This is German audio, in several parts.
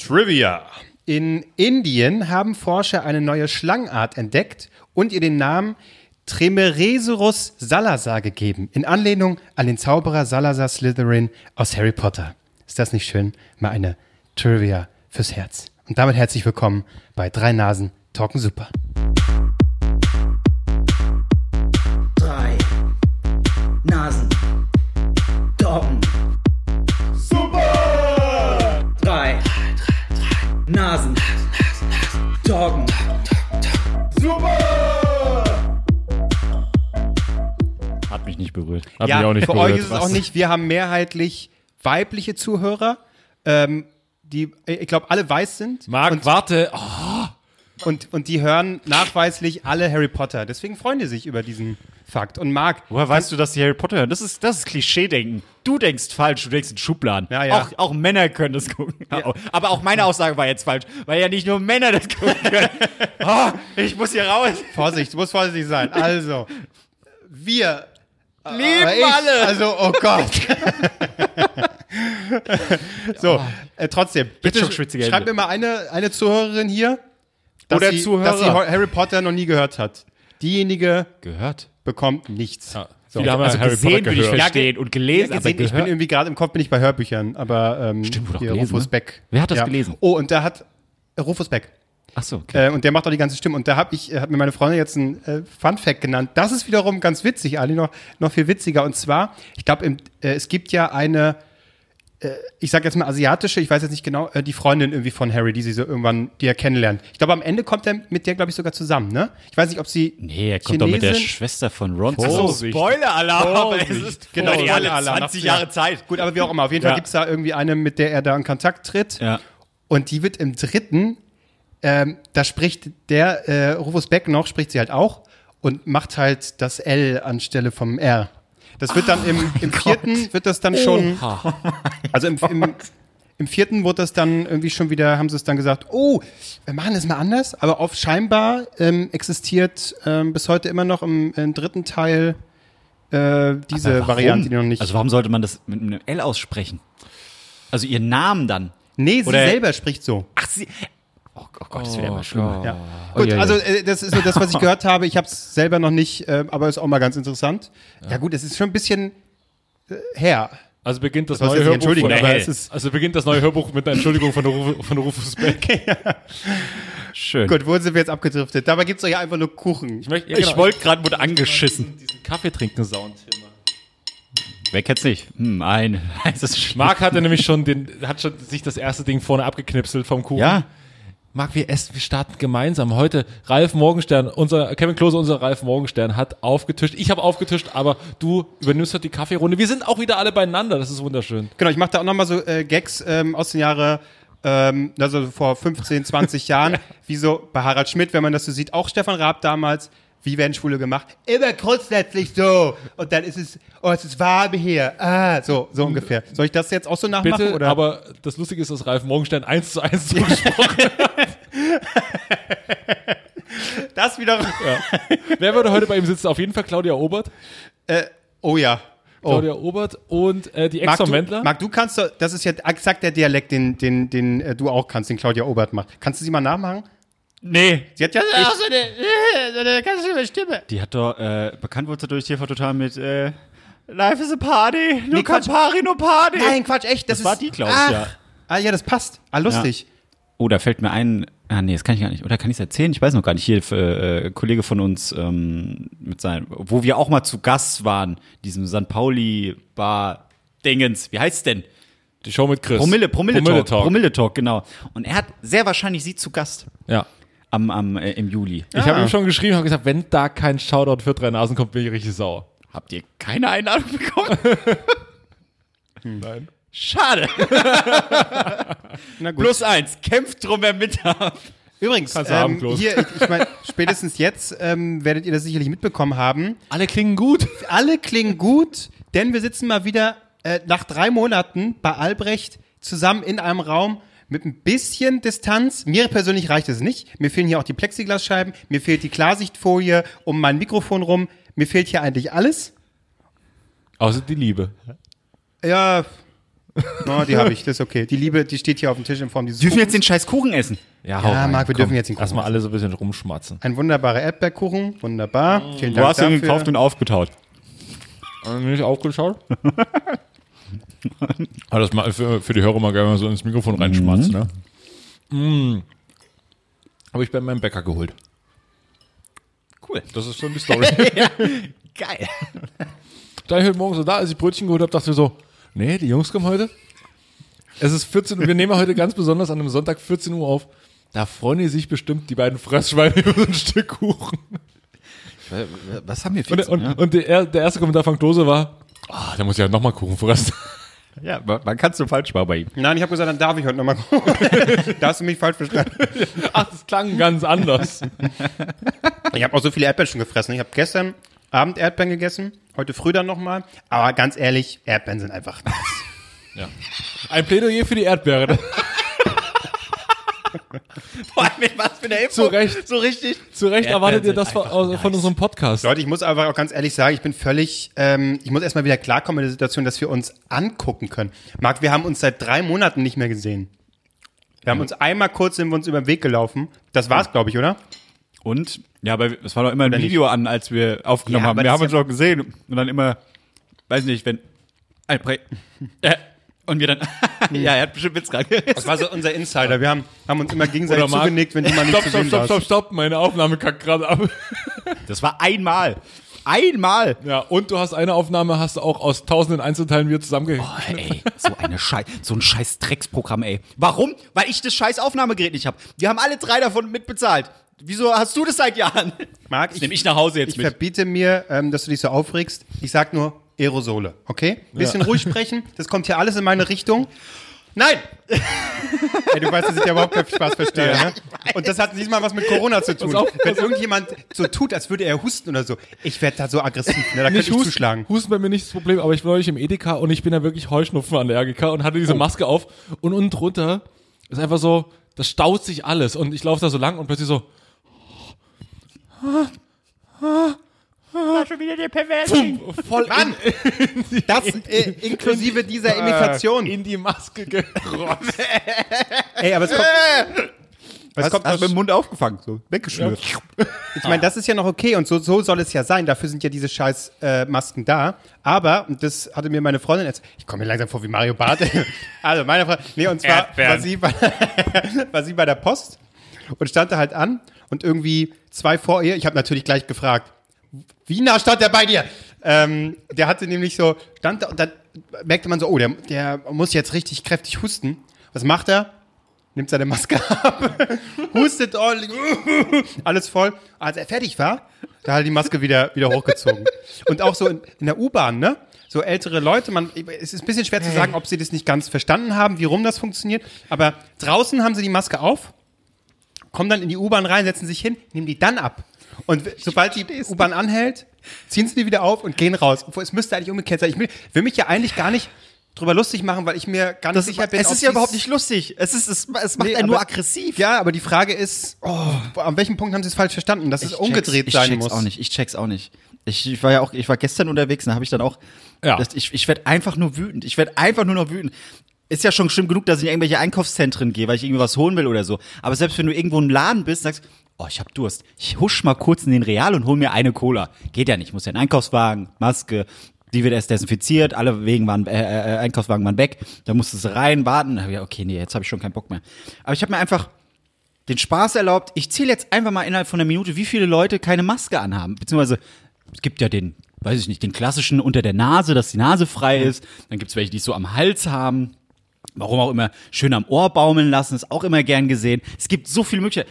Trivia. In Indien haben Forscher eine neue Schlangenart entdeckt und ihr den Namen Tremeresurus Salazar gegeben, in Anlehnung an den Zauberer Salazar Slytherin aus Harry Potter. Ist das nicht schön? Mal eine Trivia fürs Herz. Und damit herzlich willkommen bei Drei Nasen Talken Super. drei Nasen. Doggen. Nicht berührt. Hat mich auch nicht für berührt. euch ist es auch nicht, wir haben mehrheitlich weibliche Zuhörer, ähm, die, ich glaube, alle weiß sind. Marc, und, warte. Oh, und, und die hören nachweislich alle Harry Potter. Deswegen freuen die sich über diesen Fakt. Und Marc, Woher weißt du, dass die Harry Potter hören? Das ist, das ist Klischee-Denken. Du denkst falsch, du denkst in Schubladen. Ja, ja. Auch, auch Männer können das gucken. Aber auch meine Aussage war jetzt falsch, weil ja nicht nur Männer das gucken können. oh, ich muss hier raus. Vorsicht, du musst vorsichtig sein. Also, wir Lieben aber ich, alle. Also, oh Gott. so, äh, trotzdem, bitte schon schwitzige schreib Hände. mir mal eine, eine Zuhörerin hier, dass Oder sie, Zuhörer. dass sie Harry Potter noch nie gehört hat. Diejenige Gehört. bekommt nichts. viele haben Also ja Harry gesehen Potter würde ich verstehen und gelesen, Ja, gesehen, aber ich bin irgendwie gerade im Kopf bin ich bei Hörbüchern, aber ähm, Stimmt, hier gelesen, Rufus ne? Beck. Wer hat das gelesen? Oh, und da hat äh, Rufus Beck. Ach so, okay. Äh, und der macht auch die ganze Stimme. Und da habe ich, äh, hat mir meine Freundin jetzt einen äh, Fun Fact genannt. Das ist wiederum ganz witzig, Ali, noch, noch viel witziger. Und zwar, ich glaube, äh, es gibt ja eine, äh, ich sage jetzt mal asiatische, ich weiß jetzt nicht genau, äh, die Freundin irgendwie von Harry, die sie so irgendwann, die er kennenlernt. Ich glaube, am Ende kommt er mit der, glaube ich, sogar zusammen, ne? Ich weiß nicht, ob sie. Nee, er kommt doch mit der Schwester von Ron Vorsicht. Spoiler-Alarm, aber es ist Genau, die alle, alle 20 Jahre Zeit. Gut, aber wie auch immer. Auf jeden Fall Ja. gibt es da irgendwie eine, mit der er da in Kontakt tritt. Ja. Und die wird im dritten, ähm, da spricht der, äh, Rufus Beck noch, spricht sie halt auch und macht halt das L anstelle vom R. Das wird dann im, im vierten, wird das dann schon, also im, im, im vierten wurde das dann irgendwie schon wieder, haben sie es dann gesagt, oh, wir machen das mal anders, aber auf scheinbar ähm, existiert ähm, bis heute immer noch im, im dritten Teil äh, diese? Variante, die noch nicht. Also warum sollte man das mit einem L aussprechen? Also ihren Namen dann. nee, sie oder- selber spricht so. Ach, sie. Oh, oh Gott, das wird ja immer schlimmer. Ja. Gut, ja, ja. also äh, das ist so das, was ich gehört habe. Ich habe es selber noch nicht, äh, aber ist auch mal ganz interessant. Ja, gut, es ist schon ein bisschen äh, her. Also beginnt das Das neue Hörbuch. von- aber es ist- also beginnt das neue Hörbuch mit einer Entschuldigung von, Ruf, von Rufus Beck. Schön. Gut, wo sind wir jetzt abgedriftet? Dabei gibt's doch ja einfach nur Kuchen. Ich, ja, Ich genau, wollte gerade wurde angeschissen. diesen Kaffee trinken Sound hier mal. Wer kennt's nicht? Hm, ein heißes Sch Marc hatte nämlich schon den, hat schon sich das erste Ding vorne abgeknipselt vom Kuchen. Ja. Marc, wir essen, wir starten gemeinsam. Heute Ralf Morgenstern, unser Kevin Klose, unser Ralf Morgenstern hat aufgetischt. Ich habe aufgetischt, aber du übernimmst heute die Kaffeerunde. Wir sind auch wieder alle beieinander. Das ist wunderschön. Genau, ich mache da auch nochmal so äh, Gags ähm, aus den Jahren, ähm, also vor 15, 20 Jahren, wie so bei Harald Schmidt, wenn man das so sieht, auch Stefan Raab damals. Wie werden Schwule gemacht? Immer grundsätzlich so. Und dann ist es, oh, es ist warm hier. Ah, so, so ungefähr. Soll ich das jetzt auch so nachmachen? Bitte, oder? aber das Lustige ist, dass Ralf Morgenstern eins zu eins zugesprochen hat. das wiederum. Wer würde heute bei ihm sitzen? Auf jeden Fall Claudia Obert. Oh ja. Oh. Claudia Obert und äh, die Ex Marc, du, Wendler. Marc, du kannst das ist ja exakt der Dialekt, den, den, den äh, du auch kannst, den Claudia Obert macht. Kannst du sie mal nachmachen? Nee. Sie hat ja auch so eine, so eine ganz schöne Stimme. Die hat doch, äh, bekannt wurde sie durch TV Total mit, äh, Life is a Party, no Nee. Campari, no Party. Nein, Quatsch, echt. Das, Das war ist, die, glaub ich, ja. Ah, ja, das passt. Ah, lustig. Oh, da fällt mir ein, ah nee, das kann ich gar nicht. Oder kann ich es erzählen? Ich weiß noch gar nicht. Hier, äh, äh, Kollege von uns, ähm, mit seinem, wo wir auch mal zu Gast waren, diesem St. Pauli-Bar-Dingens. Wie heißt's denn? Die Show mit Chris. Promille, Promille, Promille Talk. Talk. Promille Talk, genau. Und er hat sehr wahrscheinlich sie zu Gast Ja. Am, am, äh, im Juli. Ich habe ihm schon geschrieben, habe gesagt, wenn da kein Shoutout für drei Nasen kommt, bin ich richtig sauer. Habt ihr keine Einladung bekommen? Nein. Schade. Na gut. Plus eins. Kämpft drum, wer mit darf. Übrigens, Kannst du haben, ähm, Klos. hier, ich, ich meine, spätestens jetzt ähm, werdet ihr das sicherlich mitbekommen haben. Alle klingen gut. Alle klingen gut, denn wir sitzen mal wieder äh, nach drei Monaten bei Albrecht zusammen in einem Raum mit ein bisschen Distanz. Mir persönlich reicht es nicht. Mir fehlen hier auch die Plexiglasscheiben, mir fehlt die Klarsichtfolie um mein Mikrofon rum. Mir fehlt hier eigentlich alles. Außer die Liebe. Ja, Oh, die habe ich, das ist okay. Die Liebe, die steht hier auf dem Tisch in Form dieses Dürfen wir jetzt den scheiß Kuchen essen? Ja, Ja, Marc, wir dürfen jetzt den Lass Kuchen mal alle so ein bisschen rumschmatzen. Ein wunderbarer Erdbeerkuchen, wunderbar. Vielen Du Dank hast ihn gekauft und aufgetaut. Haben wir nicht aufgeschaut? Aber das mal für, für die Hörer mal gerne mal so ins Mikrofon reinschmatzen, ne? Mm. Habe ich bei meinem Bäcker geholt. Cool. Das ist schon die Story. Geil. da ich heute Morgen so da, als ich Brötchen geholt habe, dachte ich so, nee, die Jungs kommen heute. Es ist 14 Uhr, wir nehmen heute ganz besonders an einem Sonntag 14 Uhr auf. Da freuen die sich bestimmt, die beiden Fressschweine über so ein Stück Kuchen. Was haben wir Und, und, und der, der erste Kommentar von Klose war, ah, da muss ich ja nochmal Kuchen fressen. Ja, man, man kann es so falsch machen bei ihm. Nein, ich habe gesagt, dann darf ich heute nochmal gucken. da hast du mich falsch verstanden. Ach, das klang ganz anders. Ich habe auch so viele Erdbeeren schon gefressen. Ich habe gestern Abend Erdbeeren gegessen, heute früh dann nochmal. Aber ganz ehrlich, Erdbeeren sind einfach nice. Ja. Ein Plädoyer für die Erdbeere. Vor allem, was für eine Info. Zu Recht. So richtig. Zu Recht erwartet ihr das von, aus- nice. von unserem Podcast. Leute, ich muss einfach auch ganz ehrlich sagen, ich bin völlig, ähm, ich muss erstmal wieder klarkommen mit der Situation, dass wir uns angucken können. Marc, wir haben uns seit drei Monaten nicht mehr gesehen. Wir haben uns einmal kurz sind wir uns über den Weg gelaufen. Das war's, glaube ich, oder? Und, ja, aber es war doch immer ein nicht? Video an, als wir aufgenommen Ja, haben. aber Wir haben uns doch gesehen und dann immer, weiß nicht, wenn, ein Prä, äh, und wir dann, ja, er hat bestimmt Witz gerade Das war so unser Insider. Wir haben, haben uns immer gegenseitig Oder Marc- zugenickt, wenn jemand nicht Stopp, zu stopp, sehen stopp, stopp, stopp. Meine Aufnahme kackt gerade ab. Das war einmal. Einmal. Ja, und du hast eine Aufnahme, hast du auch aus tausenden Einzelteilen wieder zusammengehängt. Oh, ey, so eine Scheiß, so ein scheiß Drecksprogramm, ey. Warum? Weil ich das scheiß Aufnahmegerät nicht habe. Wir haben alle drei davon mitbezahlt. Wieso hast du das seit Jahren? Marc, Das nehme ich nach Hause jetzt Ich mit. verbiete mir, ähm, dass du dich so aufregst. Ich sag nur Aerosole, okay? Bisschen ruhig sprechen. Das kommt hier alles in meine Richtung. Nein! Ey, du weißt, dass ich ja überhaupt keinen Spaß verstehe, ne? Und das hat diesmal was mit Corona zu tun. Auf, Wenn irgendjemand so tut, als würde er husten oder so, ich werde da so aggressiv, ne? Da könnte ich Husten, zuschlagen. Husten bei mir nicht das Problem, aber ich war neulich im Edeka und ich bin ja wirklich Heuschnupfenallergiker und hatte Oh. diese Maske auf und unten drunter ist einfach so, das staut sich alles und ich laufe da so lang und plötzlich so, schon wieder der Perverse. voll Mann! Das äh, inklusive dieser Imitation. in, in die Maske gerotzt. Ey, aber es kommt, es Was kommt hast aus, du mit dem Mund aufgefangen? So, weggeschnürt. Ich meine, das ist ja noch okay und so, so soll es ja sein. Dafür sind ja diese scheiß äh, Masken da. Aber, und das hatte mir meine Freundin jetzt, ich komme mir langsam vor wie Mario Barth. also meine Freundin, nee, und zwar war sie, bei, war sie bei der Post und stand da halt an und irgendwie zwei vor ihr, ich habe natürlich gleich gefragt, wie nah stand der bei dir? Ähm, der hatte nämlich so, stand da und dann merkte man so, oh, der, der muss jetzt richtig kräftig husten. Was macht er? Nimmt seine Maske ab, hustet ordentlich, alles voll. Als er fertig war, da hat er die Maske wieder, wieder hochgezogen. Und auch so in, in der U-Bahn, ne? So ältere Leute, man, es ist ein bisschen schwer zu sagen, ob sie das nicht ganz verstanden haben, wie rum das funktioniert. Aber draußen haben sie die Maske auf, kommen dann in die U-Bahn rein, setzen sich hin, nehmen die dann ab. Und sobald die U-Bahn anhält, ziehen sie die wieder auf und gehen raus. Obwohl, es müsste eigentlich umgekehrt sein. Ich will, will mich ja eigentlich gar nicht drüber lustig machen, weil ich mir gar nicht sicher bin, es ist ja überhaupt nicht lustig. Es, ist, es, es macht Nee, einen nur aggressiv. Ja, aber die Frage ist, oh, an welchem Punkt haben sie es falsch verstanden, dass es umgedreht ich sein check's muss? auch nicht. Ich check's auch nicht. Ich, ich war ja auch, ich war gestern unterwegs, da habe ich dann auch, Ja. das, ich, ich werde einfach nur wütend. Ich werde einfach nur noch wütend. Ist ja schon schlimm genug, dass ich in irgendwelche Einkaufszentren gehe, weil ich irgendwie was holen will oder so. Aber selbst wenn du irgendwo im Laden bist, sagst, oh, ich hab Durst. Ich husch mal kurz in den Real und hol mir eine Cola. Geht ja nicht. Muss ja einen Einkaufswagen, Maske, die wird erst desinfiziert, alle Wegen waren, äh, äh, Einkaufswagen waren weg. Da musstest du rein, warten. Da hab ich, okay, nee, jetzt habe ich schon keinen Bock mehr. Aber ich habe mir einfach den Spaß erlaubt. Ich zähle jetzt einfach mal innerhalb von einer Minute, wie viele Leute keine Maske anhaben. Beziehungsweise, es gibt ja den, weiß ich nicht, den klassischen unter der Nase, dass die Nase frei ist. Dann gibt's welche, die es so am Hals haben. Warum auch immer, schön am Ohr baumeln lassen, ist auch immer gern gesehen. Es gibt so viele Möglichkeiten.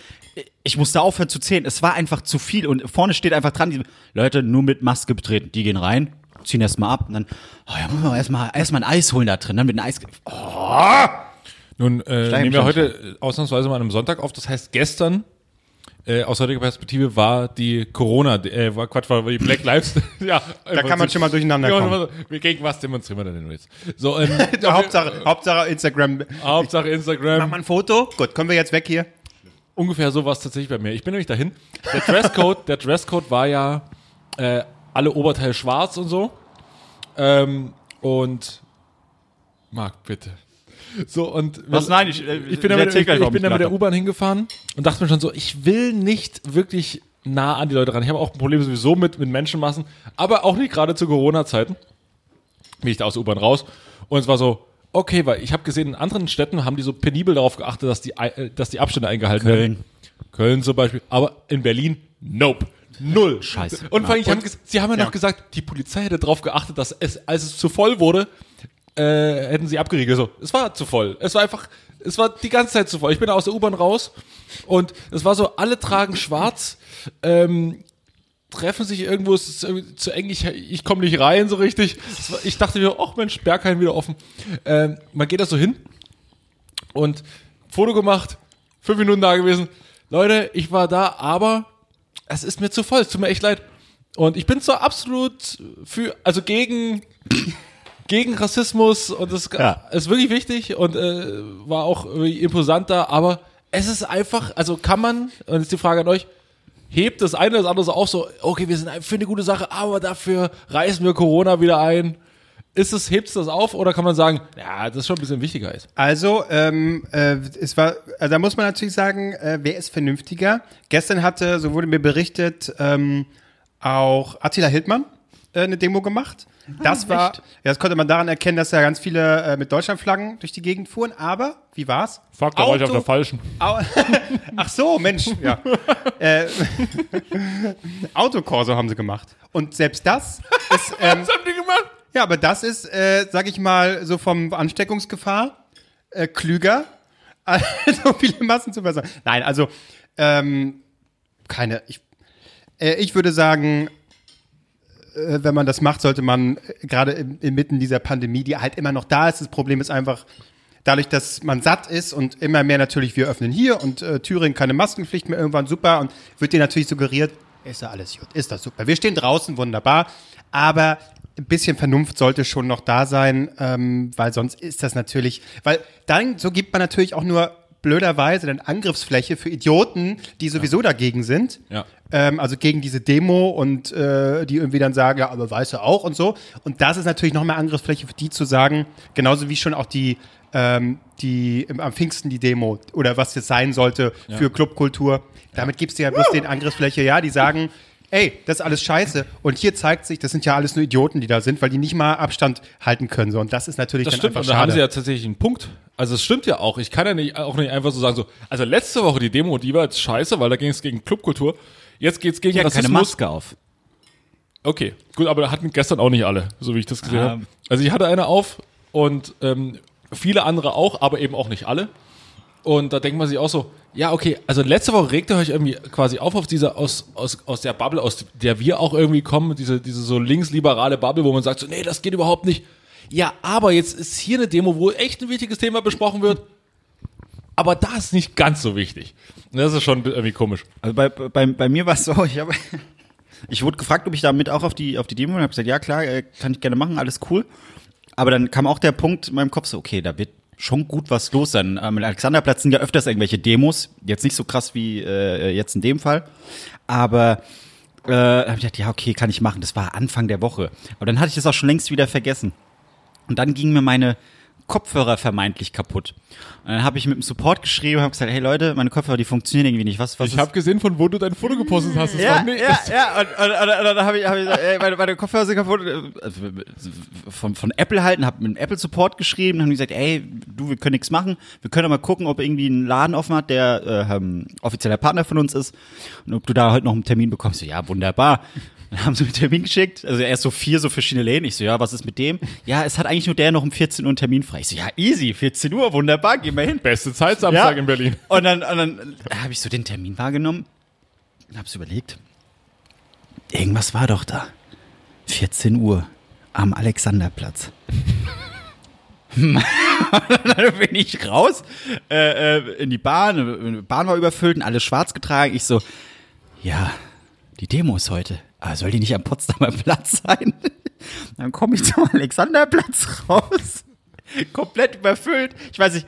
Ich musste aufhören zu zählen. Es war einfach zu viel. Und vorne steht einfach dran, die Leute nur mit Maske betreten. Die gehen rein, ziehen erstmal ab und dann, oh ja, müssen wir erstmal erstmal ein Eis holen da drin. Dann mit einem Eis. Oh, Nun äh, Steig- nehmen wir heute ausnahmsweise mal an einem Sonntag auf. Das heißt, gestern äh, aus heutiger Perspektive war die Corona, äh, war Quatsch, war die Black Lives. ja, Da kann man schon mal durcheinander ja, kommen. Gegen was demonstrieren wir denn jetzt? So, ähm, Hauptsache, Hauptsache Instagram. Hauptsache Mach Instagram. mal ein Foto. Gut, können wir jetzt weg hier? Ungefähr so war es tatsächlich bei mir. Ich bin nämlich dahin. Der Dresscode, der Dresscode war ja äh, alle Oberteil schwarz und so. Ähm, und Marc, bitte. So, und Was? Nein, ich, äh, ich bin, da ich mit, ich, ich bin da ich mit der U-Bahn hingefahren und dachte mir schon so, ich will nicht wirklich nah an die Leute ran. Ich habe auch ein Problem sowieso mit, mit Menschenmassen, aber auch nicht gerade zu Corona-Zeiten. Bin ich da aus der U-Bahn raus und es war so, okay, weil ich habe gesehen, in anderen Städten haben die so penibel darauf geachtet, dass die, äh, dass die Abstände eingehalten werden. Köln. Köln zum Beispiel, aber in Berlin, nope. Null. Scheiße. Und vor allem, Ja. haben sie haben ja noch gesagt, die Polizei hätte darauf geachtet, dass es, als es zu voll wurde, äh, hätten sie abgeriegelt. So, es war zu voll. Es war einfach, es war die ganze Zeit zu voll. Ich bin da aus der U-Bahn raus und es war so, alle tragen schwarz, ähm, treffen sich irgendwo, es ist irgendwie zu eng, ich, ich komme nicht rein so richtig. Es ich dachte mir, ach Mensch, Berghain wieder offen. Ähm, man geht da so hin und Foto gemacht, fünf Minuten da gewesen. Leute, ich war da, aber es ist mir zu voll, es tut mir echt leid. Und ich bin zwar absolut für, also gegen, gegen Rassismus und das Ja. ist wirklich wichtig und äh, war auch imposant da, aber es ist einfach, also kann man, und jetzt die Frage an euch, hebt das eine das andere auch so, okay, wir sind für eine gute Sache, aber dafür reißen wir Corona wieder ein. Ist es, hebt es das auf oder kann man sagen, ja, das ist schon ein bisschen wichtiger ist? Also, ähm, äh, es war, also da muss man natürlich sagen, äh, wer ist vernünftiger? Gestern hatte, so wurde mir berichtet, ähm, auch Attila Hildmann äh, eine Demo gemacht. Das war, ja, das konnte man daran erkennen, dass ja ganz viele äh, mit Deutschlandflaggen durch die Gegend fuhren. Aber, wie war's? Fuck, da war ich auf Auto- der falschen. Au Ach so, Mensch, ja. äh, Autokorso haben sie gemacht. Und selbst das ist, ähm, Was haben die gemacht? ja, aber das ist, äh, sag ich mal, so vom Ansteckungsgefahr äh, klüger, als so viele Massen zu versorgen. Nein, also ähm, keine. Ich, äh, ich würde sagen, wenn man das macht, sollte man äh, gerade im- inmitten dieser Pandemie, die halt immer noch da ist. Das Problem ist einfach, dadurch, dass man satt ist und immer mehr natürlich, wir öffnen hier und äh, Thüringen keine Maskenpflicht mehr irgendwann super und wird dir natürlich suggeriert, ist ja alles gut, ist das super. Wir stehen draußen, wunderbar, aber ein bisschen Vernunft sollte schon noch da sein, ähm, weil sonst ist das natürlich, weil dann, so gibt man natürlich auch nur blöderweise dann Angriffsfläche für Idioten, die sowieso dagegen sind. Ja. Ähm, also gegen diese Demo und äh, die irgendwie dann sagen, ja, aber weißt du auch und so. Und das ist natürlich noch mehr Angriffsfläche für die zu sagen, genauso wie schon auch die, ähm, die im, am Pfingsten die Demo oder was jetzt sein sollte für Clubkultur. Damit gibst du ja bloß den Angriffsfläche, ja, die sagen, ey, das ist alles scheiße. Und hier zeigt sich, das sind ja alles nur Idioten, die da sind, weil die nicht mal Abstand halten können. So. Und das ist natürlich Das dann stimmt, einfach und da haben schade. sie ja tatsächlich einen Punkt. Also es stimmt ja auch. Ich kann ja nicht, auch nicht einfach so sagen, so, also letzte Woche die Demo, die war jetzt scheiße, weil da ging es gegen Clubkultur. Jetzt geht's gegen Die hat keine Rassismus. Maske auf. Okay, gut, aber hatten gestern auch nicht alle, so wie ich das gesehen Ah. habe. Also ich hatte eine auf und ähm, viele andere auch, aber eben auch nicht alle. Und da denkt man sich auch so, ja, okay, also letzte Woche regte euch irgendwie quasi auf auf dieser, aus, aus, aus der Bubble, aus der wir auch irgendwie kommen, diese, diese so linksliberale Bubble, wo man sagt so, nee, das geht überhaupt nicht. Ja, aber jetzt ist hier eine Demo, wo echt ein wichtiges Thema besprochen wird, aber da ist nicht ganz so wichtig. Das ist schon irgendwie komisch. Also bei, bei, bei mir war es so, ich habe ich wurde gefragt, ob ich damit auch auf die auf die Demo und habe gesagt, ja klar, äh, kann ich gerne machen, alles cool. Aber dann kam auch der Punkt in meinem Kopf so, okay, da wird schon gut was los sein. Am Alexanderplatz sind ja öfters irgendwelche Demos, jetzt nicht so krass wie äh, jetzt in dem Fall, aber äh, habe ich gedacht, ja okay, kann ich machen. Das war Anfang der Woche. Aber dann hatte ich das auch schon längst wieder vergessen. Und dann gingen mir meine Kopfhörer vermeintlich kaputt. Und dann habe ich mit dem Support geschrieben und habe gesagt, hey Leute, meine Kopfhörer, die funktionieren irgendwie nicht. Was, was Ich habe gesehen, von wo du dein Foto gepostet hast. Das ja, war nicht, ja, ja, und, und, und, und dann habe ich, hab ich gesagt, ey, meine, meine Kopfhörer sind kaputt. Von, von Apple halten, habe mit dem Apple Support geschrieben, haben gesagt, ey, du, wir können nichts machen. Wir können aber mal gucken, ob irgendwie ein Laden offen hat, der äh, offizieller Partner von uns ist und ob du da heute noch einen Termin bekommst. So, ja, wunderbar. Dann haben sie mir einen Termin geschickt, also erst so vier so verschiedene Läden. Ich so, ja, was ist mit dem? Ja, es hat eigentlich nur der noch um 14 Uhr einen Termin frei. Ich so, ja, easy, 14 Uhr, wunderbar, gehen wir hin. beste Zeit Samstag in Berlin. Und dann, und dann habe ich so den Termin wahrgenommen und habe so überlegt, irgendwas war doch da. 14 Uhr am Alexanderplatz. dann bin ich raus äh, äh, in die Bahn. Die Bahn war überfüllt und alles schwarz getragen. Ich so, ja, die Demo ist heute. Aber soll die nicht am Potsdamer Platz sein? Dann komme ich zum Alexanderplatz raus. Komplett überfüllt. Ich weiß nicht,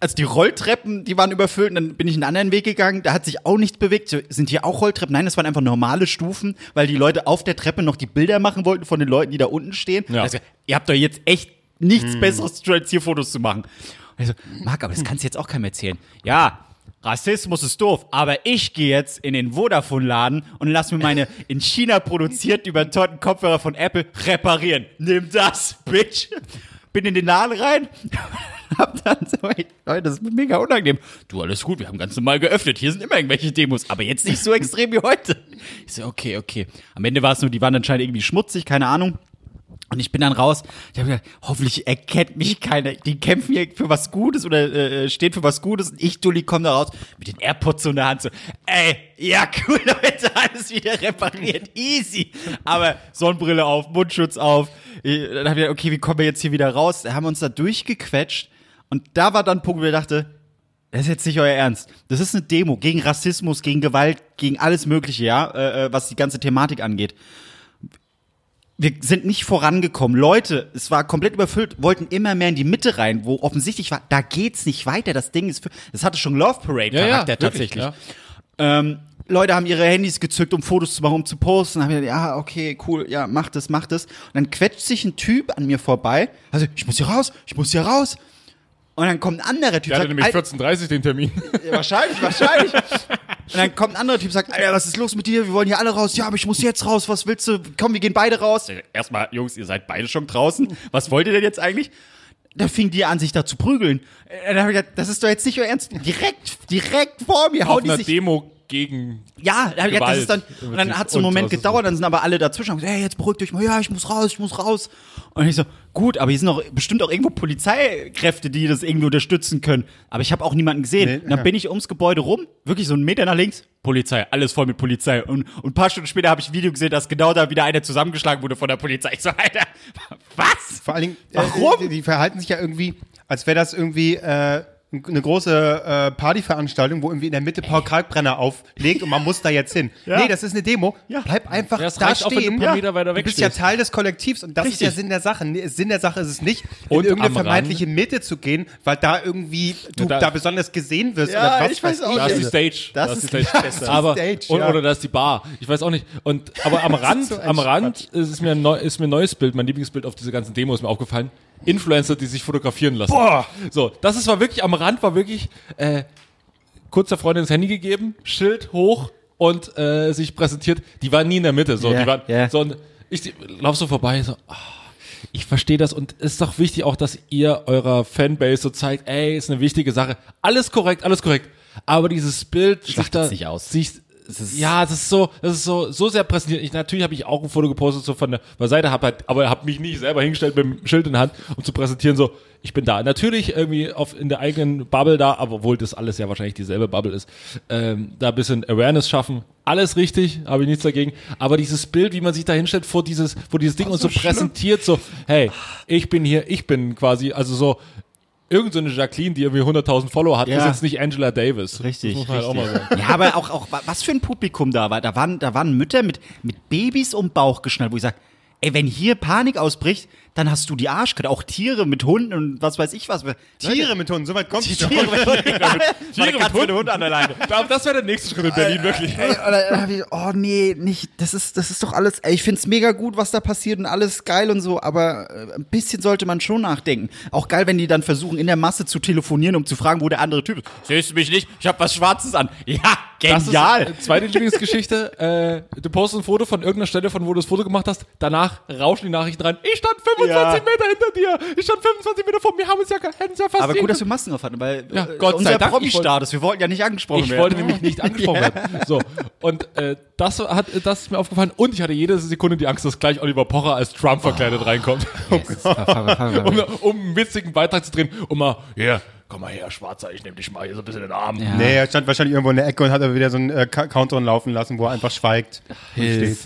also die Rolltreppen, die waren überfüllt und dann bin ich einen anderen Weg gegangen, da hat sich auch nichts bewegt. So, Sind hier auch Rolltreppen? Nein, das waren einfach normale Stufen, weil die Leute auf der Treppe noch die Bilder machen wollten von den Leuten, die da unten stehen. Ja. Also, ihr habt doch jetzt echt nichts Hm. Besseres zu tun, als hier Fotos zu machen. Und ich so, Marc, aber das kannst du jetzt auch keinem erzählen. Ja, Rassismus ist doof, aber ich gehe jetzt in den Vodafone-Laden und lass mir meine in China produzierten, überteuerten Kopfhörer von Apple reparieren. Nimm das, Bitch. Bin in den Laden rein, hab dann so, ey, Leute, das ist mega unangenehm. Du, alles gut, wir haben ganz normal geöffnet. Hier sind immer irgendwelche Demos, aber jetzt nicht so extrem wie heute. Ich so, okay, okay. Am Ende war es nur, die waren anscheinend irgendwie schmutzig, keine Ahnung. Und ich bin dann raus. Ich habe gedacht, hoffentlich erkennt mich keiner. Die kämpfen hier für was Gutes oder äh, stehen für was Gutes. Und ich, Dulli, komm da raus mit den AirPods in der Hand. So, ey, ja, cool, Leute, alles wieder repariert. Easy. Aber Sonnenbrille auf, Mundschutz auf. Ich- Dann habe ich gedacht, okay, wie kommen wir jetzt hier wieder raus? Da haben wir uns da durchgequetscht. Und da war dann ein Punkt, wo ich dachte, das ist jetzt nicht euer Ernst. Das ist eine Demo gegen Rassismus, gegen Gewalt, gegen alles Mögliche, ja, äh, äh, was die ganze Thematik angeht. Wir sind nicht vorangekommen. Leute, es war komplett überfüllt, wollten immer mehr in die Mitte rein, wo offensichtlich war, da geht's nicht weiter. Das Ding ist, für, das hatte schon Love Parade Ja, ja, Charakter wirklich, tatsächlich. ja. Ähm, Leute haben ihre Handys gezückt, um Fotos zu machen, um zu posten. Dann hab ich gedacht, ja, okay, cool, ja, mach das, mach das. Und dann quetscht sich ein Typ an mir vorbei. Also, ich muss hier raus, ich muss hier raus. Und dann kommt ein anderer Typ, Der hatte sagt, nämlich "Al- 14.30 den Termin. ja, wahrscheinlich, wahrscheinlich. Und dann kommt ein anderer Typ, sagt, Alter, was ist los mit dir? Wir wollen hier alle raus. Ja, aber ich muss jetzt raus. Was willst du? Komm, wir gehen beide raus. Erstmal, Jungs, ihr seid beide schon draußen. Was wollt ihr denn jetzt eigentlich? Da fing die an, sich da zu prügeln. Äh, Dann hab ich gedacht, das ist doch jetzt nicht euer Ernst. Direkt, direkt vor mir Auf einer. Demo gegen. Ja, gedacht, das ist dann, Gewalt. und dann hat es einen Moment gedauert, dann sind aber alle dazwischen und gesagt, hey, jetzt beruhigt euch mal, ja, ich muss raus, ich muss raus. Und ich so, gut, aber hier sind doch bestimmt auch irgendwo Polizeikräfte, die das irgendwie unterstützen können. Aber ich habe auch niemanden gesehen. Nee, und dann ja. bin ich ums Gebäude rum, wirklich so einen Meter nach links, Polizei, alles voll mit Polizei. Und, und ein paar Stunden später habe ich ein Video gesehen, dass genau da wieder einer zusammengeschlagen wurde von der Polizei. Ich so, Alter, was? Vor allen Dingen, Warum? Äh, die, die verhalten sich ja irgendwie, als wäre das irgendwie äh, eine große äh, Partyveranstaltung, wo irgendwie in der Mitte Paul Kalkbrenner auflegt und man muss da jetzt hin. Ja. Nee, das ist eine Demo. Ja. Bleib einfach Ja, da reicht auch, wenn du stehen. du bist ja. Teil des Kollektivs und das ist Richtig. ja Sinn der Sache. Nee, Sinn der Sache ist es nicht, Und in irgendeine vermeintliche Mitte zu gehen, weil da irgendwie du Ja, da- da, besonders gesehen wirst Ja, oder was ich weiß auch Da ist die nicht. Stage. Das da ist- die Stage. das ist die aber, Stage, und. Oder da ist die Bar. Ich weiß auch nicht. Und, aber am Rand, so am Rand ist mir ein, neu, ist mir ein neues Bild, mein Lieblingsbild auf diese ganzen Demos ist mir aufgefallen. Influencer, die sich fotografieren lassen. Boah. So, das ist war wirklich, am Rand war wirklich, äh, kurz der Freundin das Handy gegeben, Schild hoch und äh, sich präsentiert. Die waren nie in der Mitte. So, Ja, die waren, ja. so und ich lauf so vorbei, so, ah, ich verstehe das und es ist doch wichtig auch, dass ihr eurer Fanbase so zeigt, ey, ist eine wichtige Sache. Alles korrekt, alles korrekt. Aber dieses Bild sich Sagt da, nicht aus. Sich, ja, das ist so, das ist so, so sehr präsentiert. Ich, natürlich habe ich auch ein Foto gepostet, so von der Seite, hab halt, aber habe mich nicht selber hingestellt mit dem Schild in der Hand, um zu präsentieren, so, ich bin da. Natürlich irgendwie auf, in der eigenen Bubble da, aber obwohl das alles ja wahrscheinlich dieselbe Bubble ist, ähm, da ein bisschen Awareness schaffen. Alles richtig, habe ich nichts dagegen. Aber dieses Bild, wie man sich da hinstellt vor dieses, vor dieses Ding und so präsentiert, so, hey, ich bin hier, ich bin quasi, also so, irgend so eine Jacqueline, die irgendwie 100.000 Follower hat, Ja. ist jetzt nicht Angela Davis. Richtig, halt richtig. sagen. Ja, aber auch, auch wa- was für ein Publikum da war. Da waren, da waren Mütter mit, mit Babys um den Bauch geschnallt, wo ich sage, ey, wenn hier Panik ausbricht, dann hast du die Arschkarte. Auch Tiere mit Hunden und was weiß ich was. Tiere mit Hunden, soweit kommt es Tiere mit Hunden. Tiere mit Hunden. Hund an der Leine. Da- Das wäre der nächste Schritt in Berlin, wirklich. Ey, und dann hab ich, oh nee, nicht, das ist, das ist doch alles, ey, ich find's mega gut, was da passiert und alles geil und so, aber äh, ein bisschen sollte man schon nachdenken. Auch geil, wenn die dann versuchen, in der Masse zu telefonieren, um zu fragen, wo der andere Typ ist. Siehst du mich nicht? Ich hab was Schwarzes an. Ja, Das genial. ist, äh, zweite Lieblingsgeschichte. Äh, du postest ein Foto von irgendeiner Stelle, von wo du das Foto gemacht hast. Danach rauschen die Nachrichten rein. Ich stand 25 Ja. Meter hinter dir. Ich stand 25 Meter vor mir. Haben uns ja, hätten uns ja fast aber gut, dass wir Masken auf hatten, weil Ja, äh, Gott sei unser Dank. Promi-Status, wir wollten ja nicht angesprochen Ich werden. wollte nämlich nicht angesprochen werden. So. Und äh, das, hat, das ist mir aufgefallen. Und ich hatte jede Sekunde die Angst, dass gleich Oliver Pocher als Trump verkleidet reinkommt. um, um einen witzigen Beitrag zu drehen. Um mal, hier, komm mal her, Schwarzer, ich nehme dich mal hier so ein bisschen in den Arm. Ja. Nee, er stand wahrscheinlich irgendwo in der Ecke und hat aber wieder so einen äh, Countdown laufen lassen, wo er einfach schweigt. steht.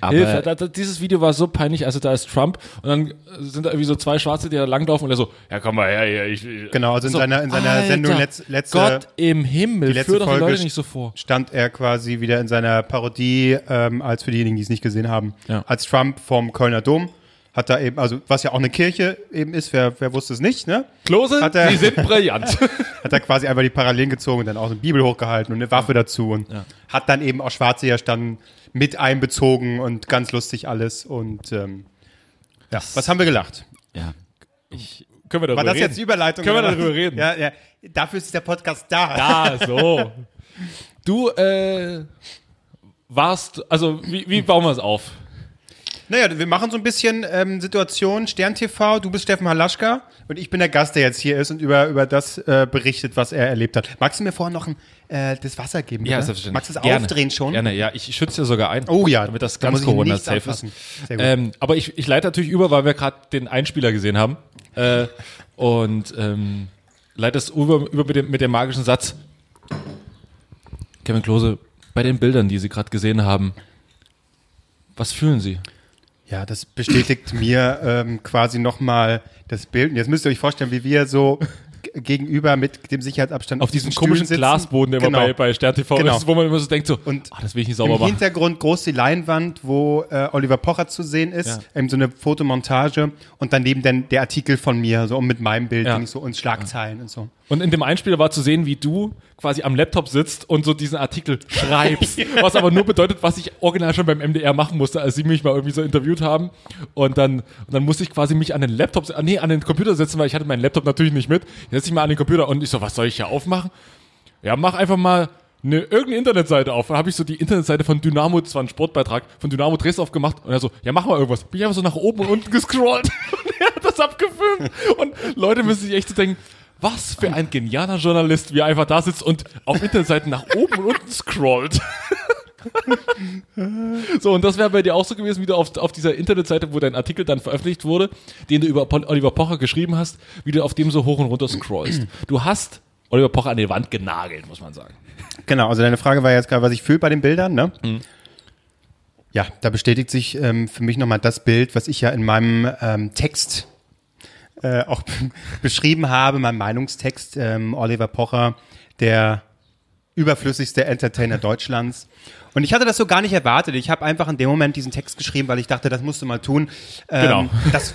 aber Hilfe. Da, da, dieses Video war so peinlich, also da ist Trump und dann sind da irgendwie so zwei Schwarze, die da langlaufen und er so, ja komm mal her, hier, ich, ich Genau, also in so, seiner, in seiner Alter, Sendung letz, letzte, Gott im Himmel, die letzte führ doch die Folge Leute nicht so vor. stand er quasi wieder in seiner Parodie, ähm, als für diejenigen, die es nicht gesehen haben, Ja. als Trump vom Kölner Dom. Hat da eben, also was ja auch eine Kirche eben ist, wer, wer wusste es nicht, ne? Klose, Hat er- sie sind brillant. Hat er quasi einfach die Parallelen gezogen und dann auch eine Bibel hochgehalten und eine Waffe dazu und hat dann eben auch Schwarze ja dann mit einbezogen und ganz lustig alles und ähm, ja, was haben wir gelacht? ja. können wir darüber War das reden? jetzt die Überleitung? Können wir oder darüber reden? Ja, ja. Dafür ist der Podcast da. Ah, so. Du, äh, warst, also, wie, wie bauen wir es auf? Naja, wir machen so ein bisschen ähm, Situation, Stern TV, du bist Steffen Halaschka und ich bin der Gast, der jetzt hier ist und über, über das äh, berichtet, was er erlebt hat. Magst du mir vorher noch ein, äh, das Wasser geben? bitte? Magst du es Gerne. aufdrehen schon? Gerne, ja. Ich schütze ja sogar ein. Oh ja, Damit das da ganz muss ich Corona nichts safe ist. Ähm, aber ich, ich leite natürlich über, weil wir gerade den Einspieler gesehen haben. Äh, und ähm, leite es über, über mit, dem, mit dem magischen Satz. Kevin Klose, bei den Bildern, die Sie gerade gesehen haben, was fühlen Sie? Ja, das bestätigt mir ähm, quasi nochmal das Bild. Und jetzt müsst ihr euch vorstellen, wie wir so gegenüber mit dem Sicherheitsabstand Auf diesem komischen sitzen. Glasboden, der genau. immer bei, bei Stern TV Genau. ist, wo man immer so denkt, so, Und ah, das will ich nicht sauber Im machen. Hintergrund groß die Leinwand, wo äh, Oliver Pocher zu sehen ist, Ja. eben so eine Fotomontage und daneben dann der Artikel von mir, so mit meinem Bild, Ja. ja. so und Schlagzeilen und so. Und in dem Einspieler war zu sehen, wie du quasi am Laptop sitzt und so diesen Artikel schreibst. Was aber nur bedeutet, was ich original schon beim MDR machen musste, als sie mich mal irgendwie so interviewt haben. Und dann, und dann musste ich quasi mich an den Laptop, ah, nee, an den Computer setzen, weil ich hatte meinen Laptop natürlich nicht mit. Setze ich mal an den Computer und ich so, was soll ich hier aufmachen? Ja, mach einfach mal eine, irgendeine Internetseite auf. Dann habe ich so die Internetseite von Dynamo, das war ein Sportbeitrag, von Dynamo Dresden aufgemacht und er so, ja, mach mal irgendwas. Bin ich einfach so nach oben und unten gescrollt und er hat das abgefilmt. Und Leute müssen sich echt so denken, was für ein genialer Journalist, wie er einfach da sitzt und auf Internetseiten nach oben und unten scrollt. so, und das wäre bei dir auch so gewesen, wie du auf, auf dieser Internetseite, wo dein Artikel dann veröffentlicht wurde, den du über Oliver Pocher geschrieben hast, wie du auf dem so hoch und runter scrollst. Du hast Oliver Pocher an die Wand genagelt, muss man sagen. Genau, also deine Frage war jetzt gerade, was ich fühle bei den Bildern, ne? Mhm. Ja, da bestätigt sich ähm, für mich nochmal das Bild, was ich ja in meinem ähm, Text äh, auch beschrieben habe, meinem Meinungstext. Ähm, Oliver Pocher, der überflüssigste Entertainer Deutschlands. Und ich hatte das so gar nicht erwartet. Ich habe einfach in dem Moment diesen Text geschrieben, weil ich dachte, das musst du mal tun. Ähm, Genau. Das,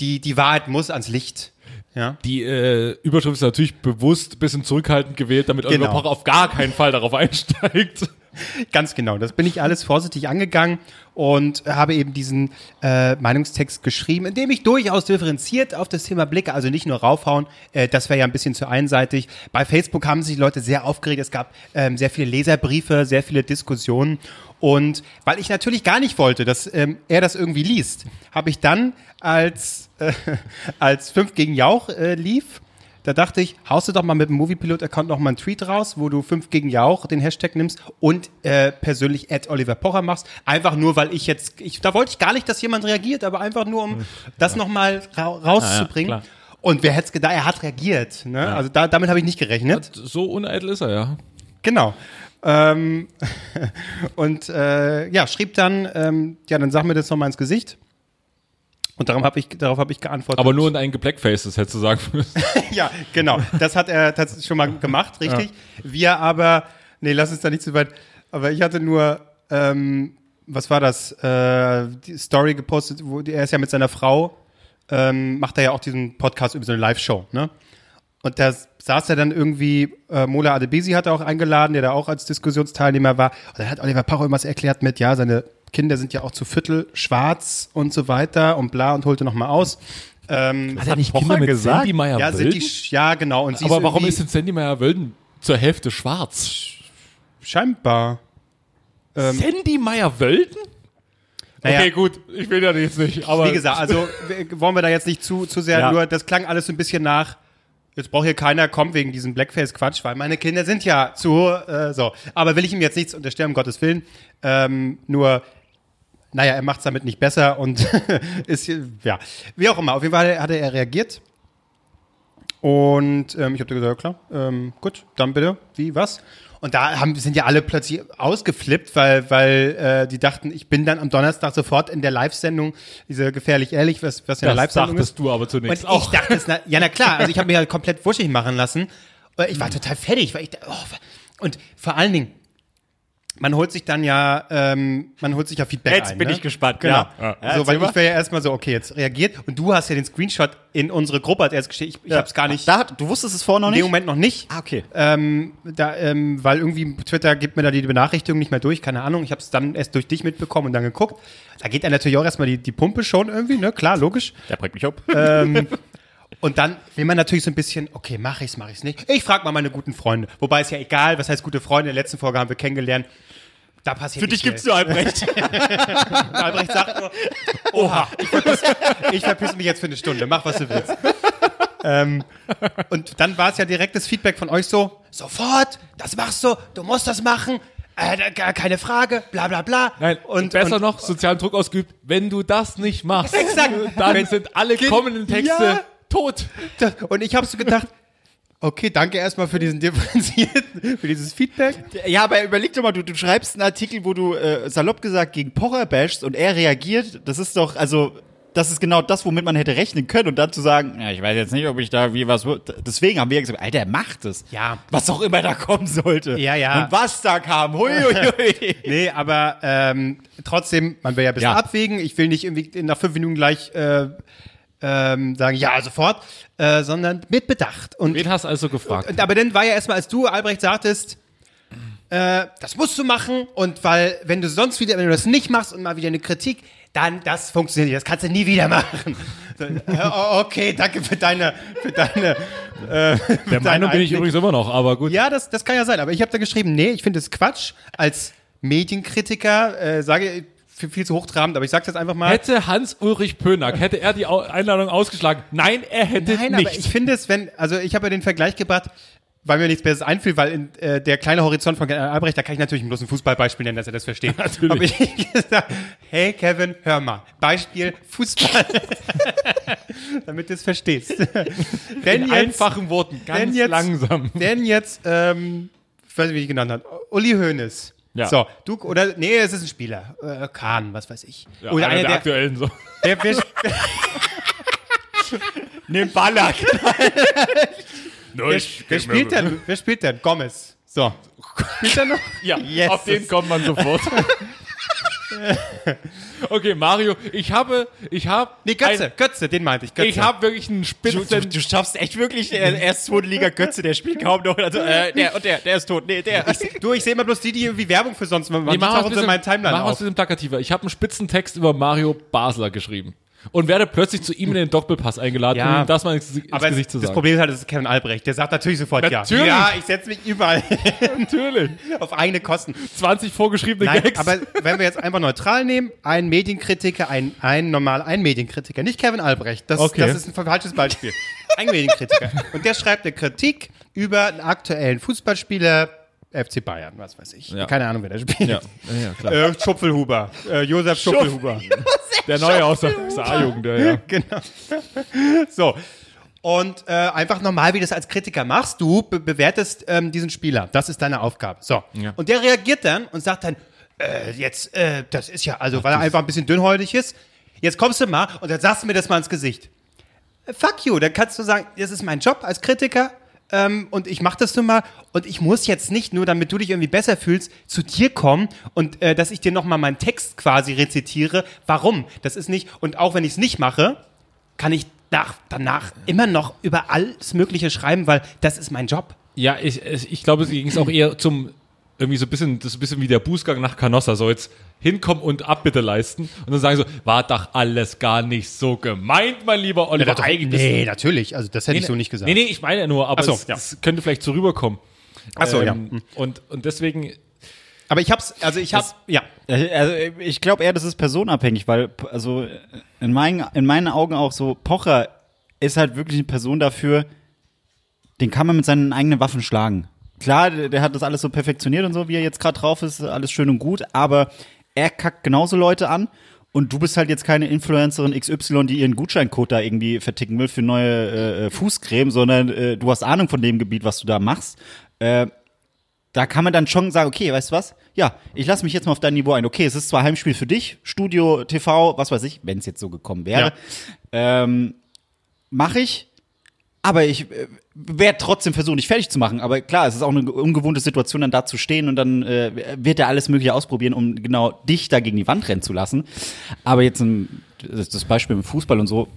die, die Wahrheit muss ans Licht. Ja. Die äh, Überschrift ist natürlich bewusst ein bisschen zurückhaltend gewählt, damit Oliver Genau. Pocher auf gar keinen Fall darauf einsteigt. Ganz genau. Das bin ich alles vorsichtig angegangen und habe eben diesen äh, Meinungstext geschrieben, in dem ich durchaus differenziert auf das Thema blicke, also nicht nur raufhauen. Äh, das wäre ja ein bisschen zu einseitig. Bei Facebook haben sich Leute sehr aufgeregt. Es gab ähm, sehr viele Leserbriefe, sehr viele Diskussionen. Und weil ich natürlich gar nicht wollte, dass ähm, er das irgendwie liest, habe ich dann, als, äh, als 5 gegen Jauch äh, lief, da dachte ich, haust du doch mal mit dem Moviepilot-Account noch mal einen Tweet raus, wo du 5 gegen Jauch den Hashtag nimmst und äh, persönlich at Oliver Pocher machst. Einfach nur, weil ich jetzt, ich, da wollte ich gar nicht, dass jemand reagiert, aber einfach nur, um das noch mal ra rauszubringen. klar. und wer hätte es gedacht, er hat reagiert. Ne? Also da, damit habe ich nicht gerechnet. So uneitel ist er, ja. Genau. Ähm, und äh, ja, schrieb dann, ähm, ja, dann sag mir das noch mal ins Gesicht. Und darauf habe ich, darauf habe ich geantwortet. Aber nur in ein geblackfaces, hättest du sagen müssen. ja, genau. Das hat er tatsächlich schon mal gemacht, richtig. Wir aber, nee, lass uns da nicht zu weit. Aber ich hatte nur, ähm, was war das? Äh, die Story gepostet, wo er ist ja mit seiner Frau, ähm, macht er ja auch diesen Podcast über so eine Live-Show, ne? Und da saß er dann irgendwie, äh, Mola Adebisi hat er auch eingeladen, der da auch als Diskussionsteilnehmer war. Und dann hat Oliver Pocher irgendwas erklärt mit, ja, seine Kinder sind ja auch zu Viertel schwarz und so weiter und bla und holte nochmal aus. Ähm, Hat er nicht Kinder mit Sandy Meyer ja, sind die, ja, genau. Und Aber warum ist denn Sandy Meyer Wölden zur Hälfte schwarz? scheinbar? Sandy Meyer Wölden? Naja. Okay, gut, ich will ja jetzt nicht, aber Wie gesagt, also wollen wir da jetzt nicht zu, zu sehr, Ja. nur das klang alles so ein bisschen nach, jetzt braucht hier keiner kommen wegen diesem Blackface-Quatsch, weil meine Kinder sind ja zu, äh, so. Aber will ich ihm jetzt nichts unterstellen, um Gottes Willen. Ähm, nur, naja, er macht es damit nicht besser und ist, ja, wie auch immer. Auf jeden Fall hatte er reagiert. Und ähm, ich habe gesagt, ja klar, ähm, gut, dann bitte, wie, was? Und da haben, sind ja alle plötzlich ausgeflippt, weil, weil äh, die dachten, ich bin dann am Donnerstag sofort in der Live-Sendung, diese gefährlich ehrlich, was, was in der das Live-Sendung ist. dachtest du aber Und zunächst ich auch. dachte, es, na, ja, na klar, also ich habe mich halt komplett wuschig machen lassen. Ich war total fertig, weil ich oh, und vor allen Dingen, man holt sich dann ja, ähm, man holt sich ja Feedback Jetzt ein. bin ne? ich gespannt, Genau. ja. Ja, so, weil ich wäre ja erstmal so, okay, jetzt reagiert. Und du hast ja den Screenshot in unsere Gruppe als erst geschickt. Ich, ich habe es gar nicht, Da hat, du wusstest es vorher noch in nicht? dem Moment noch nicht. Ah, okay. Ähm, da, ähm, weil irgendwie Twitter gibt mir da die Benachrichtigung nicht mehr durch, keine Ahnung. Ich habe es dann erst durch dich mitbekommen und dann geguckt. Da geht ja natürlich auch erstmal die, die Pumpe schon irgendwie, ne? Klar, logisch. Der bringt mich ab. Ähm, Und dann will man natürlich so ein bisschen, okay, mache ich's, mache ich's nicht. Ich frage mal meine guten Freunde. Wobei ist ja egal, was heißt gute Freunde. In der letzten Folge haben wir kennengelernt. Da passiert Für dich nicht gibt's viel. nur Albrecht. Albrecht sagt nur, oha, ich verpiss, ich verpiss mich jetzt für eine Stunde, mach was du willst. ähm, und dann war es ja direktes Feedback von euch so, sofort, das machst du, du musst das machen, äh, keine Frage, bla bla bla. Nein, und besser und, noch, sozialen Druck ausgeübt, wenn du das nicht machst, Exakt. dann sind alle kommenden Texte Ja. Tot. Das- Und ich habe so gedacht, okay, danke erstmal für diesen differenzierten, für dieses Feedback. ja, aber überleg doch mal, du, du schreibst einen Artikel, wo du äh, salopp gesagt gegen Pocher bashst und er reagiert. Das ist doch, also, das ist genau das, womit man hätte rechnen können. Und dann zu sagen, ja, ich weiß jetzt nicht, ob ich da wie was. Deswegen haben wir gesagt, Alter, er macht es. Ja. Was auch immer da kommen sollte. Ja, ja. Und was da kam. Hui, hui, hui. Nee, aber ähm, trotzdem, man will ja ein bisschen Ja. abwägen. Ich will nicht irgendwie nach fünf Minuten gleich äh, ähm, sagen, ja, sofort, äh, sondern mit Bedacht. Und, Wen hast also gefragt? und aber dann war ja erstmal, als du, Albrecht, sagtest, äh, das musst du machen und weil, wenn du sonst wieder, wenn du das nicht machst und mal wieder eine Kritik, dann, das funktioniert nicht, das kannst du nie wieder machen. So, äh, okay, danke für deine, für deine, äh, Der Meinung bin ich übrigens immer noch, aber gut. ja, das, das kann ja sein. Aber ich habe da geschrieben, nee, ich finde es Quatsch. Als Medienkritiker äh, sage ich viel, zu hochtrabend, aber ich sage jetzt einfach mal. Hätte Hans-Ulrich Pönack, hätte er die Einladung ausgeschlagen? Nein, er hätte Nein, nicht. aber ich finde es, wenn, also ich habe ja den Vergleich gebracht, weil mir nichts Besseres einfiel, weil in, äh, der kleine Horizont von Herrn Albrecht, da kann ich natürlich bloß ein Fußballbeispiel nennen, dass er das versteht. Natürlich. Aber ich gesagt, hey Kevin, hör mal, Beispiel Fußball, damit du es verstehst. Wenn in jetzt, einfachen Worten, wenn ganz jetzt, langsam. Wenn jetzt, ähm, ich weiß nicht, wie ich ihn genannt habe, Uli Hoeneß. Ja. So, du, oder, nee, es ist ein Spieler. Äh, Kahn, was weiß ich. Ja, oder einer einer, der, der, aktuellen so. der, der, Nimm Ballack. wer, wer spielt denn? Wer spielt denn? Gomez. So. Spielt er noch? Ja, Yes. auf den kommt man sofort. okay, Mario, ich habe, ich habe, Nee, Götze, Götze, den meinte ich. Götze. ich habe wirklich einen Du, Spitzen. du, du schaffst echt wirklich, er, er ist zweite Liga Götze, der spielt kaum noch. Also, äh, der und der, der ist tot. Nee, der. Du, ich sehe immer bloß die, die irgendwie Werbung für sonst machen. Nee, ein meinen bisschen, Timeline machen wir es auf. ein bisschen plakativer. Ich habe einen Spitzentext über Mario Basler geschrieben. Und werde plötzlich zu ihm in den Doppelpass eingeladen, Ja. um das mal ins, ins Aber Gesicht es, zu das sagen. Problem ist halt, das ist Kevin Albrecht. Der sagt natürlich sofort Natürlich. ja. Ja, ich setze mich überall Natürlich. auf eigene Kosten. 20 vorgeschriebene Nein, Gags. aber wenn wir jetzt einfach neutral nehmen, ein Medienkritiker, ein, ein normal, ein Medienkritiker, nicht Kevin Albrecht. Das, Okay. das ist ein falsches Beispiel. Ein Medienkritiker. Und der schreibt eine Kritik über einen aktuellen Fußballspieler, FC Bayern, was weiß ich. Ja. Keine Ahnung, wer da spielt. ja, ja. Äh, Schupfelhuber. Äh, Josef Schupfelhuber. Der neue aus der, der A-Jugend, ja, ja. genau. So. Und äh, einfach normal, wie du das als Kritiker machst, du be bewertest ähm, diesen Spieler. Das ist deine Aufgabe. So. Und der reagiert dann und sagt dann, äh, jetzt, äh, das ist ja, also, weil er einfach ein bisschen dünnhäutig ist, jetzt kommst du mal und dann sagst du mir das mal ins Gesicht. Äh, fuck you, dann kannst du sagen, das ist mein Job als Kritiker ähm, und ich mach das nun mal und ich muss jetzt nicht nur, damit du dich irgendwie besser fühlst, zu dir kommen und äh, dass ich dir nochmal meinen Text quasi rezitiere. Warum? Das ist nicht, und auch wenn ich es nicht mache, kann ich nach, danach immer noch über alles Mögliche schreiben, weil das ist mein Job. Ja, ich ich glaube, es ging es auch eher zum irgendwie so ein bisschen, das ist ein bisschen wie der Bußgang nach Canossa, so jetzt hinkommen und Abbitte leisten und dann sagen so, war doch alles gar nicht so gemeint, mein lieber Oliver. Eigentlich bist nee, natürlich, also das hätte ich so nicht gesagt. Nee, nee, ich meine ja nur, aber so, es, ja. es könnte vielleicht so rüberkommen. Ach so, ja. Ähm, Und, und deswegen, Aber ich hab's, also ich hab's, ja. Also ich glaube eher, das ist personabhängig, weil also in meinen, in meinen Augen auch so Pocher ist halt wirklich eine Person dafür, den kann man mit seinen eigenen Waffen schlagen. Klar, der, der hat das alles so perfektioniert und so, wie er jetzt gerade drauf ist, alles schön und gut, aber er kackt genauso Leute an und du bist halt jetzt keine Influencerin XY, die ihren Gutscheincode da irgendwie verticken will für neue äh, Fußcreme, sondern äh, du hast Ahnung von dem Gebiet, was du da machst. Äh, da kann man dann schon sagen, okay, weißt du was? Ja, ich lasse mich jetzt mal auf dein Niveau ein. Okay, es ist zwar Heimspiel für dich, Studio, TV, was weiß ich, wenn es jetzt so gekommen wäre. Ähm, Mache ich, aber ich äh, werde trotzdem versuchen, dich fertig zu machen. Aber klar, es ist auch eine ungewohnte Situation, dann da zu stehen und dann äh, wird er alles Mögliche ausprobieren, um genau dich da gegen die Wand rennen zu lassen. Aber jetzt ein, das Beispiel im Fußball und so,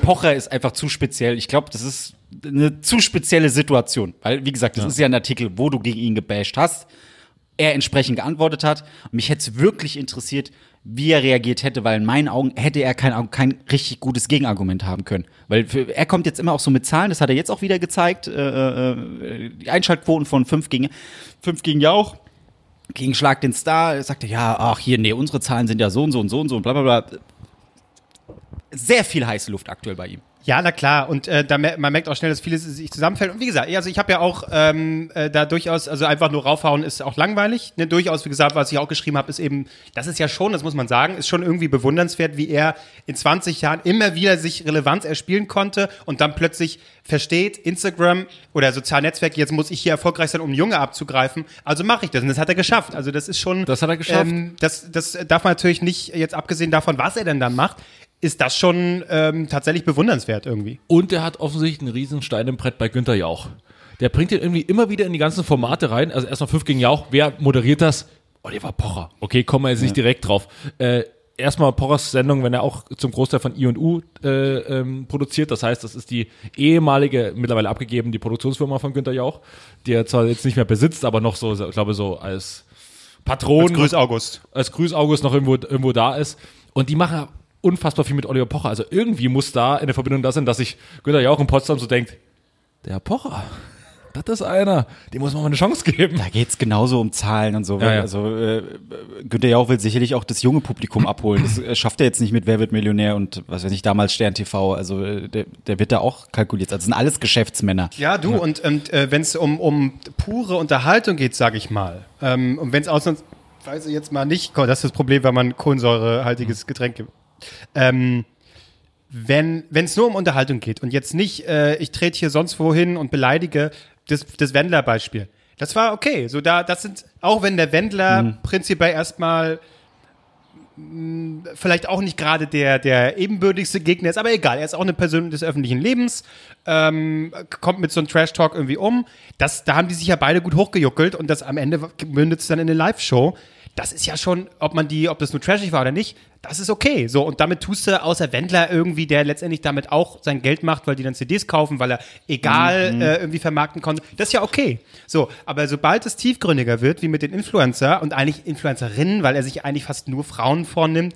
Pocher ist einfach zu speziell. Ich glaube, das ist eine zu spezielle Situation. Weil, wie gesagt, das ist ja ein Artikel, wo du gegen ihn gebasht hast. er entsprechend geantwortet hat. Und mich hätte es wirklich interessiert, wie er reagiert hätte, weil in meinen Augen hätte er kein, kein richtig gutes Gegenargument haben können. Weil er kommt jetzt immer auch so mit Zahlen, das hat er jetzt auch wieder gezeigt, äh, äh, die Einschaltquoten von 5 gegen, 5 gegen Jauch, gegen Schlag den Star, sagte, ja, ach hier, nee, unsere Zahlen sind ja so und so und so und so und bla bla bla. Sehr viel heiße Luft aktuell bei ihm. Ja, na klar. Und äh, da mer man merkt auch schnell, dass vieles sich zusammenfällt. Und wie gesagt, also ich habe ja auch ähm, äh, da durchaus, also einfach nur raufhauen ist auch langweilig. Ne? Durchaus, wie gesagt, was ich auch geschrieben habe, ist eben, das ist ja schon, das muss man sagen, ist schon irgendwie bewundernswert, wie er in 20 Jahren immer wieder sich Relevanz erspielen konnte und dann plötzlich versteht, Instagram oder soziale Netzwerke, jetzt muss ich hier erfolgreich sein, um Junge abzugreifen. Also mache ich das. Und das hat er geschafft. Also das ist schon. Das hat er geschafft. Ähm, das, das darf man natürlich nicht, jetzt abgesehen davon, was er denn dann macht, ist das schon ähm, tatsächlich bewundernswert irgendwie. Und er hat offensichtlich einen riesen Stein im Brett bei Günther Jauch. Der bringt ihn irgendwie immer wieder in die ganzen Formate rein. Also erstmal 5 gegen Jauch. Wer moderiert das? Oliver Pocher. Okay, kommen wir jetzt nicht direkt drauf. Äh, erstmal Pochers Sendung, wenn er auch zum Großteil von I&U äh, ähm, produziert. Das heißt, das ist die ehemalige, mittlerweile abgegeben, die Produktionsfirma von Günther Jauch, die er zwar jetzt nicht mehr besitzt, aber noch so, ich glaube so als Patron, Grüß August. als Grüß August noch irgendwo, irgendwo da ist. Und die machen unfassbar viel mit Oliver Pocher. Also irgendwie muss da eine Verbindung da sein, dass sich Günther Jauch in Potsdam so denkt, der Pocher, das ist einer, dem muss man mal eine Chance geben. Da geht's genauso um Zahlen und so. Ja, ja. Also äh, Günther Jauch will sicherlich auch das junge Publikum abholen. Das äh, schafft er jetzt nicht mit Wer wird Millionär und was weiß ich, damals Stern TV. Also äh, der, der wird da auch kalkuliert. Also das sind alles Geschäftsmänner. Ja, du, und, und äh, wenn es um, um pure Unterhaltung geht, sag ich mal, ähm, und wenn es ausnahmsweise jetzt mal nicht, das ist das Problem, wenn man kohlensäurehaltiges Getränk gibt. Ähm, wenn es nur um Unterhaltung geht und jetzt nicht, äh, ich trete hier sonst wohin und beleidige, das, das Wendler-Beispiel. Das war okay. So da, das sind, auch wenn der Wendler prinzipiell erstmal mh, vielleicht auch nicht gerade der, der ebenbürtigste Gegner ist, aber egal, er ist auch eine Person des öffentlichen Lebens, ähm, kommt mit so einem Trash-Talk irgendwie um. Das, da haben die sich ja beide gut hochgejuckelt und das am Ende mündet es dann in eine Live-Show. Das ist ja schon, ob man die, ob das nur trashig war oder nicht, das ist okay. So, und damit tust du außer Wendler irgendwie, der letztendlich damit auch sein Geld macht, weil die dann CDs kaufen, weil er egal äh, irgendwie vermarkten konnte. Das ist ja okay. So, aber sobald es tiefgründiger wird, wie mit den Influencer und eigentlich Influencerinnen, weil er sich eigentlich fast nur Frauen vornimmt,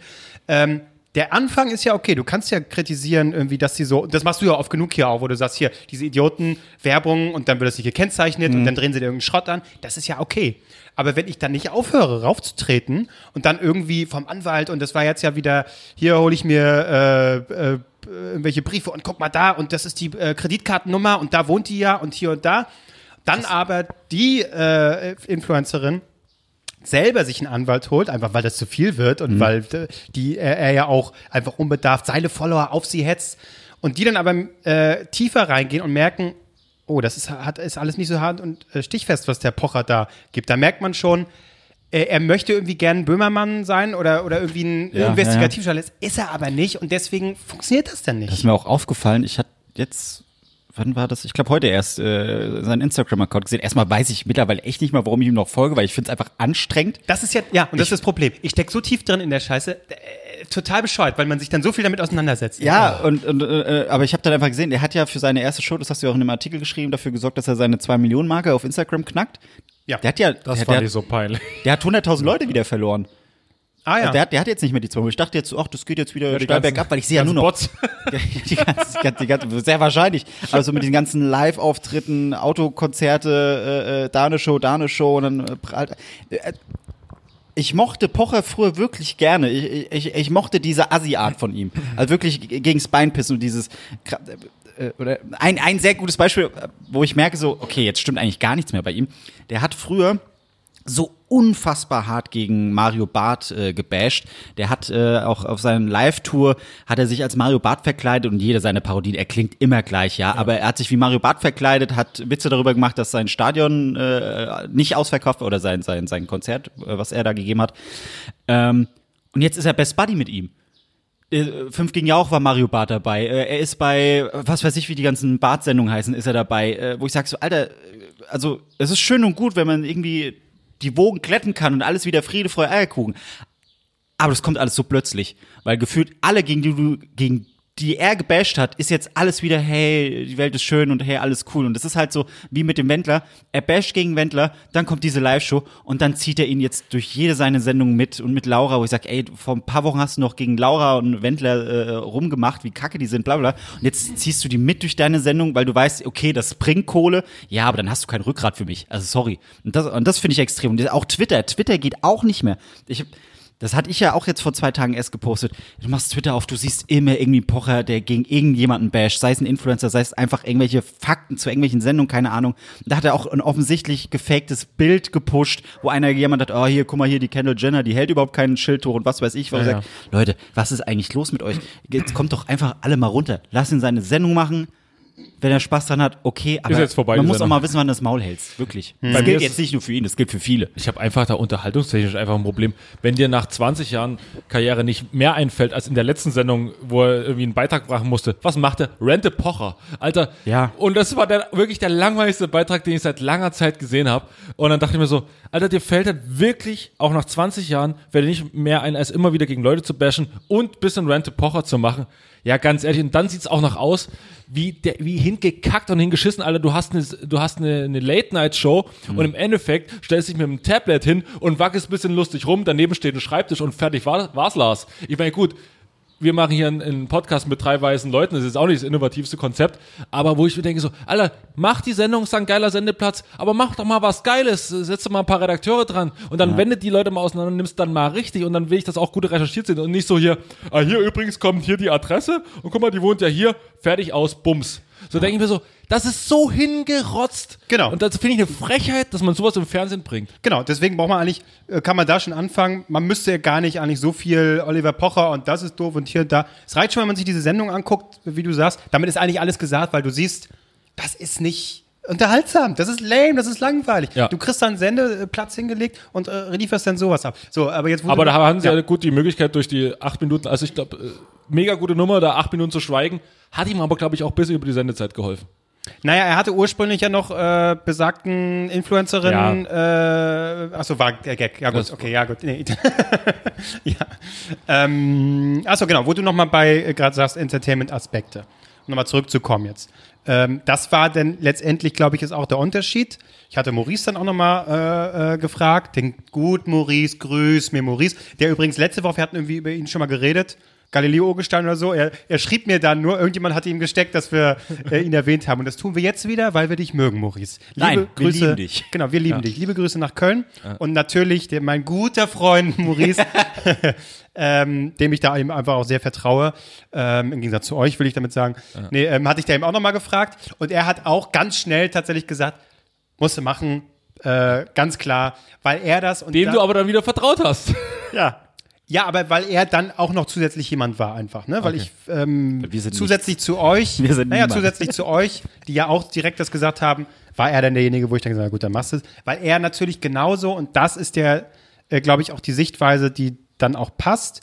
ähm, der Anfang ist ja okay. Du kannst ja kritisieren, irgendwie, dass sie so, das machst du ja oft genug hier auch, wo du sagst, hier, diese Idioten, Werbung und dann wird das nicht gekennzeichnet und dann drehen sie dir irgendeinen Schrott an. Das ist ja okay. Aber wenn ich dann nicht aufhöre, raufzutreten und dann irgendwie vom Anwalt, und das war jetzt ja wieder, hier hole ich mir äh, äh, irgendwelche Briefe und guck mal da und das ist die äh, Kreditkartennummer und da wohnt die ja und hier und da. Dann aber die äh, Influencerin selber sich einen Anwalt holt, einfach weil das zu viel wird und weil äh, die, er, er ja auch einfach unbedarft seine Follower auf sie hetzt und die dann aber äh, tiefer reingehen und merken, oh, das ist, hat, ist alles nicht so hart und äh, stichfest, was der Pocher da gibt. Da merkt man schon, äh, er möchte irgendwie gern Böhmermann sein oder, oder irgendwie ein Ja, Investigativjournalist, ist er aber nicht und deswegen funktioniert das dann nicht. Das ist mir auch aufgefallen. Ich hatte jetzt, wann war das? Ich glaube heute erst äh, seinen Instagram-Account gesehen. Erstmal weiß ich mittlerweile echt nicht mal, warum ich ihm noch folge, weil ich finde es einfach anstrengend. Das ist ja, ja, und das ist das Problem. Ich steck so tief drin in der Scheiße, äh, total bescheuert, weil man sich dann so viel damit auseinandersetzt. Ja, und, und äh, aber ich habe dann einfach gesehen, er hat ja für seine erste Show, das hast du ja auch in einem Artikel geschrieben, dafür gesorgt, dass er seine 2 Millionen Marke auf Instagram knackt. Ja. Der hat ja, Das der, fand der, ich so peinlich. der hat 100.000 Leute wieder verloren. Ah ja. Also der, hat, der hat jetzt nicht mehr die 2 Millionen. Ich dachte jetzt, ach, das geht jetzt wieder die steil bergab, weil ich sehe ja nur noch. Bots. die ganze, die ganze, sehr wahrscheinlich. Aber so mit diesen ganzen Live-Auftritten, Autokonzerte, äh, äh, da eine Show, da eine Show und dann äh, prallt. Äh, ich mochte Pocher früher wirklich gerne. Ich, ich, ich mochte diese Assi-Art von ihm. Also wirklich g- gegens Bein pissen und dieses. Kra- äh, Oder ein, ein sehr gutes Beispiel, äh, wo ich merke so, okay, jetzt stimmt eigentlich gar nichts mehr bei ihm. Der hat früher so unfassbar hart gegen Mario Barth äh, gebasht. Der hat äh, auch auf seiner Live-Tour hat er sich als Mario Barth verkleidet und jede seiner Parodien, er klingt immer gleich, ja, aber er hat sich wie Mario Barth verkleidet, hat Witze darüber gemacht, dass sein Stadion äh, nicht ausverkauft oder sein sein sein Konzert, äh, was er da gegeben hat. Ähm, und jetzt ist er Best Buddy mit ihm. Äh, Fünf gegen Jauch war Mario Barth dabei. Äh, Er ist bei, was weiß ich, wie die ganzen Barth-Sendungen heißen, ist er dabei. Wo ich sage so, Alter, also es ist schön und gut, wenn man irgendwie die Wogen glätten kann und alles wieder Friede, Freude, Eierkuchen. Aber das kommt alles so plötzlich, weil gefühlt alle, gegen die du, gegen die er gebasht hat, ist jetzt alles wieder, hey, die Welt ist schön und hey, alles cool. Und das ist halt so wie mit dem Wendler. Er basht gegen Wendler, dann kommt diese Live-Show und dann zieht er ihn jetzt durch jede seine Sendung mit und mit Laura, wo ich sage, ey, vor ein paar Wochen hast du noch gegen Laura und Wendler äh, rumgemacht, wie kacke die sind, bla bla. Und jetzt ziehst du die mit durch deine Sendung, weil du weißt, okay, das bringt Kohle. Ja, aber dann hast du kein Rückgrat für mich. Also sorry. Und das, und das finde ich extrem. Und auch Twitter. Twitter geht auch nicht mehr. Ich das hatte ich ja auch jetzt vor zwei Tagen erst gepostet. Du machst Twitter auf, du siehst immer irgendwie Pocher, der gegen irgendjemanden basht, sei es ein Influencer, sei es einfach irgendwelche Fakten zu irgendwelchen Sendungen, keine Ahnung. Da hat er auch ein offensichtlich gefaktes Bild gepusht, wo einer jemand hat, oh hier, guck mal hier, die Kendall Jenner, die hält überhaupt keinen Schild hoch und was weiß ich. Was Ja, ja, Leute, was ist eigentlich los mit euch? Jetzt kommt doch einfach alle mal runter. Lass ihn seine Sendung machen. Wenn er Spaß dran hat, okay, aber vorbei, man muss auch mal wissen, wann du das Maul hältst. Wirklich. Das Bei mir gilt jetzt nicht nur für ihn, das gilt für viele. Ich habe einfach da unterhaltungstechnisch einfach ein Problem. Wenn dir nach 20 Jahren Karriere nicht mehr einfällt als in der letzten Sendung, wo er irgendwie einen Beitrag machen musste, was macht er? Rente Pocher. Alter. Ja. Und das war der, wirklich der langweiligste Beitrag, den ich seit langer Zeit gesehen habe. Und dann dachte ich mir so, Alter, dir fällt halt wirklich, auch nach 20 Jahren, dir nicht mehr ein, als immer wieder gegen Leute zu bashen und bisschen Rente Pocher zu machen. Ja, ganz ehrlich. Und dann sieht's auch noch aus, wie, der, wie hingekackt und hingeschissen, Alter. Du hast eine, du hast eine, eine Late-Night-Show und im Endeffekt stellst dich mit einem Tablet hin und wackelst bisschen lustig rum. Daneben steht ein Schreibtisch und fertig war, war's, Lars. Ich meine, gut, wir machen hier einen, einen Podcast mit drei weißen Leuten, das ist auch nicht das innovativste Konzept, aber wo ich mir denke so, Alter, mach die Sendung, ist ein geiler Sendeplatz, aber mach doch mal was Geiles, setz doch mal ein paar Redakteure dran und dann wendet die Leute mal auseinander und nimmst dann mal richtig und dann will ich das auch gut recherchiert sehen und nicht so hier, ah, hier übrigens kommt hier die Adresse und guck mal, die wohnt ja hier, fertig aus, bums. So denke ich mir so, das ist so hingerotzt. Genau. Und das finde ich eine Frechheit, dass man sowas im Fernsehen bringt. Genau, deswegen braucht man eigentlich, äh, kann man da schon anfangen. Man müsste ja gar nicht eigentlich so viel Oliver Pocher und das ist doof und hier und da. Es reicht schon, wenn man sich diese Sendung anguckt, wie du sagst. Damit ist eigentlich alles gesagt, weil du siehst, das ist nicht unterhaltsam, das ist lame, das ist langweilig. Ja. Du kriegst da einen Sendeplatz hingelegt und äh, lieferst dann sowas ab. So, aber jetzt Aber da haben sie ja. gut die Möglichkeit durch die acht Minuten, also ich glaube, äh, mega gute Nummer, da acht Minuten zu schweigen, hat ihm aber, glaube ich, auch bis über die Sendezeit geholfen. Naja, er hatte ursprünglich ja noch äh, besagten Influencerin. Äh, achso, war der Gag. Ja gut, Das- okay, ja gut. Nee. ja. Ähm, achso, genau, wo du nochmal bei äh, gerade sagst, Entertainment-Aspekte. Um nochmal zurückzukommen jetzt. Ähm, das war denn letztendlich, glaube ich, ist auch der Unterschied. Ich hatte Maurice dann auch nochmal äh, äh, gefragt. Den, gut, Maurice, grüß mir Maurice. Der übrigens letzte Woche, wir hatten irgendwie über ihn schon mal geredet. Galileo Urgestein oder so. Er, er schrieb mir dann nur, irgendjemand hatte ihm gesteckt, dass wir äh, ihn erwähnt haben. Und das tun wir jetzt wieder, weil wir dich mögen, Maurice. Nein, wir lieben dich. Genau, wir lieben dich. Liebe Grüße nach Köln. Und natürlich der, mein guter Freund Maurice, ähm, dem ich da eben einfach auch sehr vertraue. Ähm, Im Gegensatz zu euch, will ich damit sagen. Nee, ähm, hatte ich da eben auch nochmal gefragt. Und er hat auch ganz schnell tatsächlich gesagt, musste machen, äh, ganz klar, weil er das und Dem da, du aber dann wieder vertraut hast. ja. Ja, aber weil er dann auch noch zusätzlich jemand war einfach, ne? Weil ich ähm, Wir sind zusätzlich zu euch, Wir sind naja, niemand. zusätzlich zu euch, die ja auch direkt das gesagt haben, war er dann derjenige, wo ich dann gesagt habe, gut, dann machst du es. Weil er natürlich genauso, und das ist der, äh, glaube ich, auch die Sichtweise, die dann auch passt.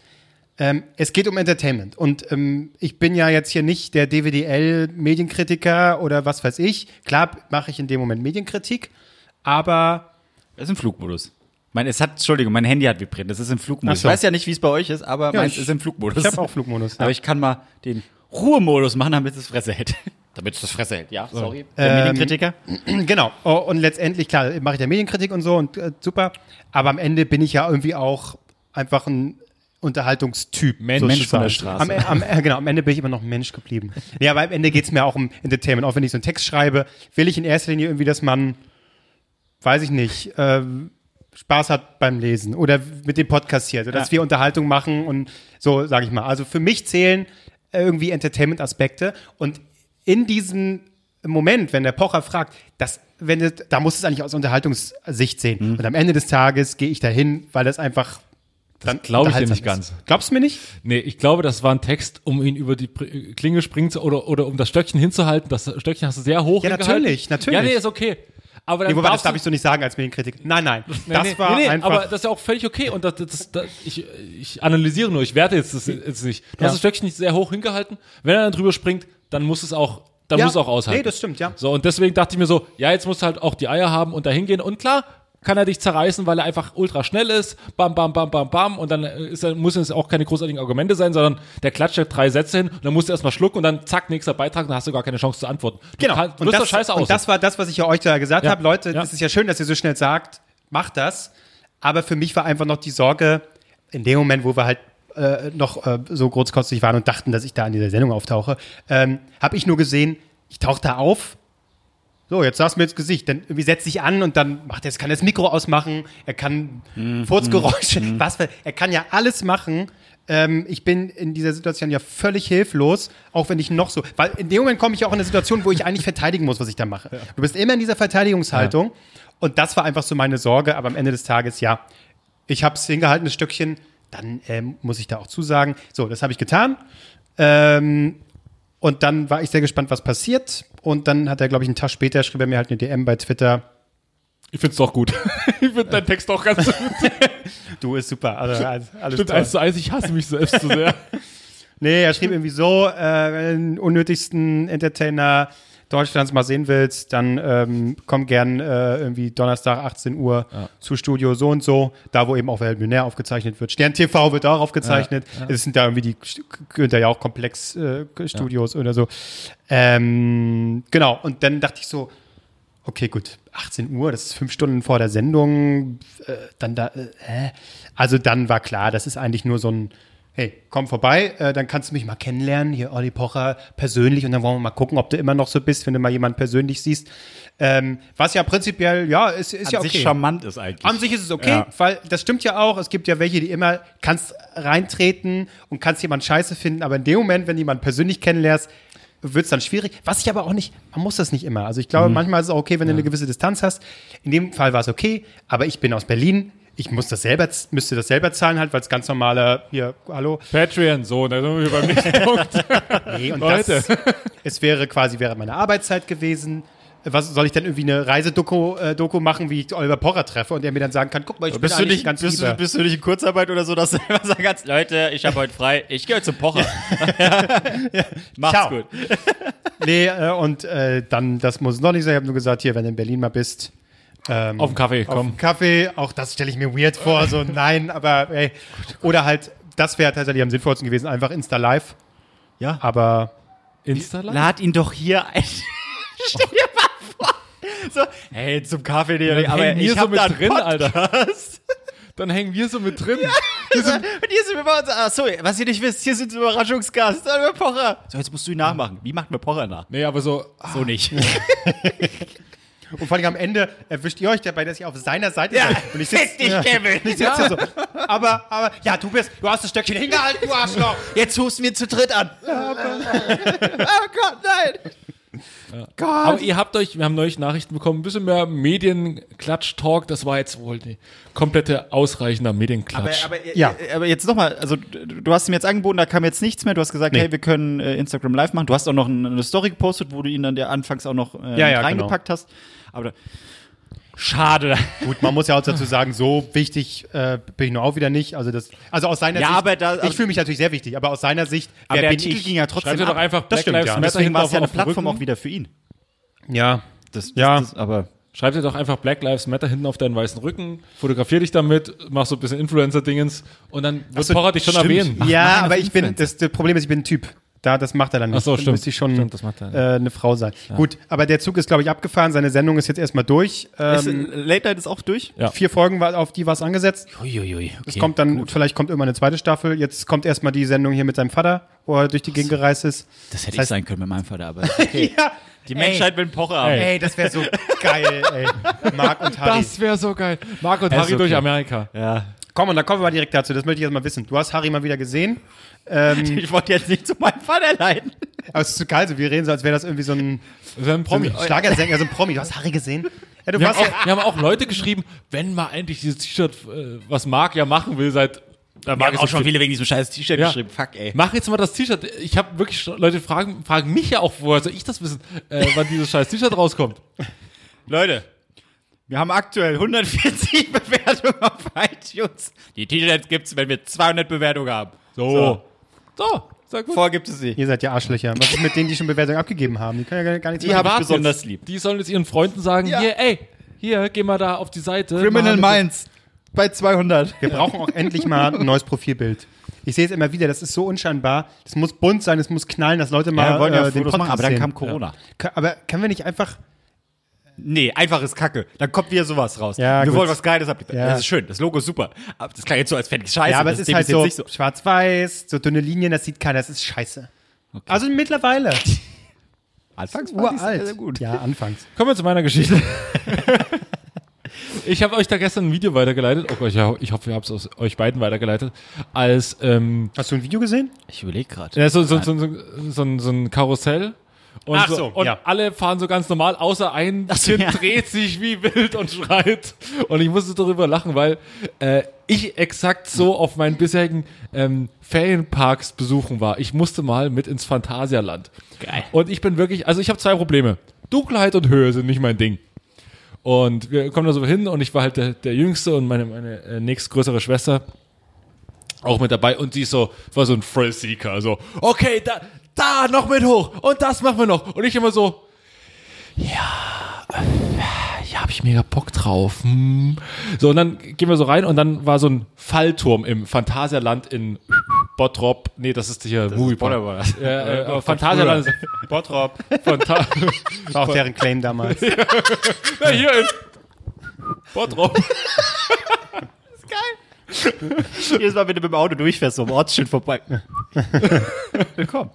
Ähm, es geht um Entertainment. Und ähm, ich bin ja jetzt hier nicht der DWDL-Medienkritiker oder was weiß ich. Klar mache ich in dem Moment Medienkritik, aber Das ist im Flugmodus. Mein, es hat, Entschuldigung, mein Handy hat vibriert. Das ist im Flugmodus. So. Ich weiß ja nicht, wie es bei euch ist, aber Ja, meins ich- ist im Flugmodus. ich habe auch Flugmodus. Ja. Aber ich kann mal den Ruhemodus machen, damit es Fresse hält. damit es das Fresse hält, ja, sorry. Der Ähm, Medienkritiker. Genau. Oh, Und letztendlich, klar, mache ich ja Medienkritik und so und äh, super. Aber am Ende bin ich ja irgendwie auch einfach ein Unterhaltungstyp. Mensch Mensch von der. Straße. Am, am, äh, genau, am Ende bin ich immer noch ein Mensch geblieben. Ja, aber am Ende geht's mir auch um Entertainment. Auch wenn ich so einen Text schreibe, will ich in erster Linie irgendwie, dass man, weiß ich nicht, ähm, Spaß hat beim Lesen oder mit dem Podcast hier, also, dass Ja. wir Unterhaltung machen und so, sage ich mal. Also für mich zählen äh, irgendwie Entertainment-Aspekte und in diesem Moment, wenn der Pocher fragt, das, wenn es, da muss es eigentlich aus Unterhaltungssicht sehen. Mhm. Und am Ende des Tages gehe ich dahin, weil das einfach dann glaub ich dir nicht ist. ganz. Glaubst du mir nicht? Nee, ich glaube, das war ein Text, um ihn über die Klinge springen zu, oder, oder um das Stöckchen hinzuhalten. Das Stöckchen hast du sehr hoch Ja, natürlich, natürlich. Ja, nee, ist okay. Aber dann Nee, wobei, das darf ich so nicht sagen als Medienkritik. Nein, nein. Nee, das nee, war nee, einfach. aber das ist ja auch völlig okay. Und das, das, das, ich, ich analysiere nur, ich werte jetzt das jetzt nicht. Du Ja. hast das Stöckchen nicht sehr hoch hingehalten. Wenn er dann drüber springt, dann muss es auch, dann Ja. muss es auch aushalten. Nee, das stimmt, ja. So, und deswegen dachte ich mir so, ja, jetzt musst du halt auch die Eier haben und da hingehen. Und klar, kann er dich zerreißen, weil er einfach ultra schnell ist, bam, bam, bam, bam, bam, und dann ist er, müssen es auch keine großartigen Argumente sein, sondern der klatscht dir drei Sätze hin und dann musst du erstmal schlucken und dann zack, nächster Beitrag, dann hast du gar keine Chance zu antworten. Du Genau. Kann, du und, das, scheiße und aus. das war das, was ich ja euch da gesagt Ja. habe. Leute, Ja. es ist ja schön, dass ihr so schnell sagt, macht das. Aber für mich war einfach noch die Sorge, in dem Moment, wo wir halt äh, noch äh, so großkotzig waren und dachten, dass ich da in dieser Sendung auftauche, ähm, habe ich nur gesehen, ich tauche da auf. So, jetzt du mir ins Gesicht. Dann irgendwie setzt sich an und dann macht er, es kann das Mikro ausmachen, er kann Furzgeräusche, was, für- er kann ja alles machen. Ähm, ich bin in dieser Situation ja völlig hilflos, auch wenn ich noch so, weil in dem Moment komme ich auch in eine Situation, wo ich eigentlich verteidigen muss, was ich da mache. Du bist immer in dieser Verteidigungshaltung und das war einfach so meine Sorge, aber am Ende des Tages, ja, ich habe es hingehalten, das Stückchen, dann ähm, muss ich da auch zusagen. So, das habe ich getan. Ähm, und dann war ich sehr gespannt, was passiert. Und dann hat er, glaube ich, einen Tag später, schrieb er mir halt eine DM bei Twitter. ich find's doch gut. ich find deinen Text auch ganz gut. Du ist super. Also, alles alles Stimmt, toll. eins zu eins, ich hasse mich selbst zu sehr. Nee, er schrieb irgendwie so, äh, den unnötigsten Entertainer Deutschlands mal sehen willst, dann ähm, komm gern äh, irgendwie Donnerstag 18 Uhr zu Studio so und so, da wo eben auch Wer Millionär aufgezeichnet wird. Stern TV wird auch aufgezeichnet. Es sind da irgendwie die Günther ja auch Komplex äh, Studios oder so. Ähm, genau, und dann dachte ich so, okay, gut, 18 Uhr, das ist fünf Stunden vor der Sendung, äh, dann da, äh, also dann war klar, das ist eigentlich nur so ein, hey, komm vorbei, äh, dann kannst du mich mal kennenlernen, hier Olli Pocher persönlich und dann wollen wir mal gucken, ob du immer noch so bist, wenn du mal jemanden persönlich siehst. Ähm, was ja prinzipiell, ja, ist, ist ja An okay. sich charmant ist eigentlich. An sich ist es okay, Ja. weil das stimmt ja auch. Es gibt ja welche, die immer kannst reintreten und kannst jemand scheiße finden, aber in dem Moment, wenn du jemanden persönlich kennenlernst, wird es dann schwierig. Was ich aber auch nicht, man muss das nicht immer. Also ich glaube, manchmal ist es auch okay, wenn du eine gewisse Distanz hast. In dem Fall war es okay, aber ich bin aus Berlin. Ich muss das selber, müsste das selber zahlen halt, weil es ganz normaler, hier, hallo. Patreon, so, da sind wir beim nächsten Punkt. Nee, und Leute. das, es wäre quasi während meiner Arbeitszeit gewesen. Was soll ich dann irgendwie eine Reisedoku äh, Doku machen, wie ich Oliver Porrer treffe und der mir dann sagen kann, guck mal, ich bin Bist du, eigentlich nicht, ganz bist, lieber. du, bist du nicht in Kurzarbeit oder so, dass du immer sagen kannst, Leute, ich habe heute frei, ich gehe heute zum Pocher. Macht's Ciao. gut. Nee, äh, und äh, dann, das muss es noch nicht sein. Ich habe nur gesagt, hier, wenn du in Berlin mal bist, ähm, Auf den Kaffee, auf komm. einen Kaffee, auch das stelle ich mir weird vor, so nein, aber ey. Oder halt, das wäre tatsächlich am sinnvollsten gewesen, einfach Insta Live, Ja. aber Insta Lad ihn doch hier ein. Stell dir mal vor. So, hey, zum Kaffee, Dann aber ich so hab mit da drin, Podcast. Alter. Dann hängen wir so mit drin. Und hier sind wir bei uns. Ach so, was ihr nicht wisst, hier sind Überraschungsgast. Pocher. So, jetzt musst du ihn nachmachen. Wie macht man Pocher nach? Nee, aber so, So nicht. Und vor allem am Ende erwischt ihr euch dabei, dass ihr auf seiner Seite seid. Und ich sitze dich, Kevin. ich sitz hier so. Aber, aber, ja, du bist, du hast das Stöckchen hingehalten, du Arschloch. Jetzt husten wir zu dritt an. oh Gott, nein. Aber ihr habt euch, wir haben neulich Nachrichten bekommen, ein bisschen mehr Medienklatsch-Talk. Das war jetzt wohl die komplette ausreichender Aber, Medienklatsch. aber, Ja. ja. aber jetzt nochmal, also du hast ihm jetzt angeboten, da kam jetzt nichts mehr. Du hast gesagt, Nee. hey, wir können äh, Instagram live machen. Du hast auch noch eine, Story gepostet, wo du ihn dann der anfangs auch noch äh, Ja, ja, reingepackt hast. Aber da, schade. Gut, man muss ja auch dazu sagen, so wichtig äh, bin ich nur auch wieder nicht. Also, das, also aus seiner Ja, Sicht, aber da- ich fühle mich natürlich sehr wichtig, aber aus seiner Sicht, Aber wer der bin ich? ging ja trotzdem Schreibt doch einfach Das Black stimmt, Lives ja. Matter Deswegen hinten war auf, es ja eine Plattform Rücken. auch wieder für ihn. Ja, Das, Ja. Das, aber Schreib dir doch einfach Black Lives Matter hinten auf deinen weißen Rücken, fotografier dich damit, mach so ein bisschen Influencer-Dingens und dann wird Porra dich schon stimmt. erwähnen. Ja, eine aber ich bin, das, das Problem ist, ich bin ein Typ. Da, das macht er dann nicht. Ach so, Dann stimmt. müsste ich schon Stimmt, das macht er äh, eine Frau sein. Gut, aber der Zug ist, glaube ich, abgefahren. Seine Sendung ist jetzt erstmal durch. ist, Ähm, äh, Late Night ist auch durch? Ja. Vier Folgen, war, auf die war es angesetzt. Uiuiui. Es kommt dann, vielleicht kommt immer eine zweite Staffel. Jetzt kommt erstmal die Sendung hier mit seinem Vater, wo er durch die Gegend gereist ist. Das hätte Das heißt- ich sein können mit meinem Vater, aber okay. Ja, Die Menschheit will einen Pocher haben. ey, das wäre so geil, ey. Marc und Harry. Das wäre so geil. Marc und ist Harry durch okay. Amerika. Ja. Komm, und dann kommen wir mal direkt dazu. Das möchte ich erstmal wissen. Du hast Harry mal wieder gesehen. Ähm, Ich wollte jetzt nicht zu meinem Vater leiden. aber es ist zu kalt. So, wir reden so, als wäre das irgendwie so ein ist ein Promi. so ein Schlagersänger, so ein Promi. Du hast Harry gesehen? Ja, du Wir haben, warst auch, wir haben auch Leute geschrieben, wenn mal endlich dieses T-Shirt, äh, was Marc ja machen will, seit. Da Wir haben auch schon viele wegen diesem scheiß T-Shirt Ja. geschrieben. Fuck, ey. Mach jetzt mal das T-Shirt. Ich habe wirklich schon- Leute fragen, fragen mich ja auch, woher soll ich das wissen, äh, wann dieses scheiß T-Shirt rauskommt. Leute, wir haben aktuell 140 Bewertungen auf iTunes. Die T-Shirts gibt's, wenn wir 200 Bewertungen haben. So. So, sag gut. Vor gibt es sie. ihr seid ja Arschlöcher. Was ist mit denen, die schon Bewertungen abgegeben haben? Die können ja gar- nichts Die machen. habe ich besonders lieb. Die sollen jetzt ihren Freunden sagen, Ja. hier, ey, hier, geh mal da auf die Seite. Criminal Minds bei 200. Wir brauchen auch endlich mal ein neues Profilbild. Ich sehe es immer wieder, das ist so unscheinbar. Das muss bunt sein, das muss knallen, dass Leute mal Ja, wir wollen ja äh, den Fotos Podcast machen, aber dann sehen. kam Corona. Ka- Aber können wir nicht einfach Nee, einfach ist Kacke. Dann kommt wieder sowas raus. Ja, wir gut. wollen was Geiles ab. Ja. Das ist schön, das Logo ist super. Aber das klang jetzt so, als fände ich scheiße. ja, aber das es ist halt so, nicht schwarz-weiß, so dünne Linien, das sieht keiner, das ist scheiße. Also mittlerweile. Anfangs ich's Uralt. sehr, sehr gut. Ja, anfangs. Kommen wir zu meiner Geschichte. ich habe euch da gestern ein Video weitergeleitet. Oh Gott, ich, ho- ich hoffe, ihr habt es euch beiden weitergeleitet. Als ähm, Hast du ein Video gesehen? Ich überlege gerade. ja, so, so, so, so, so, so ein Karussell. Und, Ach so, so, und ja. alle fahren so ganz normal, außer ein so, Kind ja. dreht sich wie wild und schreit. Und ich musste darüber lachen, weil äh, ich exakt so auf meinen bisherigen ähm, Ferienparks besuchen war. Ich musste mal mit ins Phantasialand. Geil. Und ich bin wirklich, also ich habe zwei Probleme. Dunkelheit und Höhe sind nicht mein Ding. Und wir kommen da so hin und ich war halt der, der Jüngste und meine, meine äh, nächstgrößere Schwester auch mit dabei und sie ist so, war so ein Thrill-Seeker, so, okay, da, da, noch mit hoch und das machen wir noch. Und ich immer so, ja, äh, ja, hab ich mega Bock drauf. Hm. So, und dann gehen wir so rein und dann war so ein Fallturm im Phantasialand in Bottrop. Nee, das ist hier Moviepark. Bonner war das. Ja, äh, Phantasialand ist Bottrop. Phanta War auch deren Claim damals. ja, hier in Bottrop. Jedes Mal, wenn du mit dem Auto durchfährst, so am Ortsschild vorbei. Willkommen.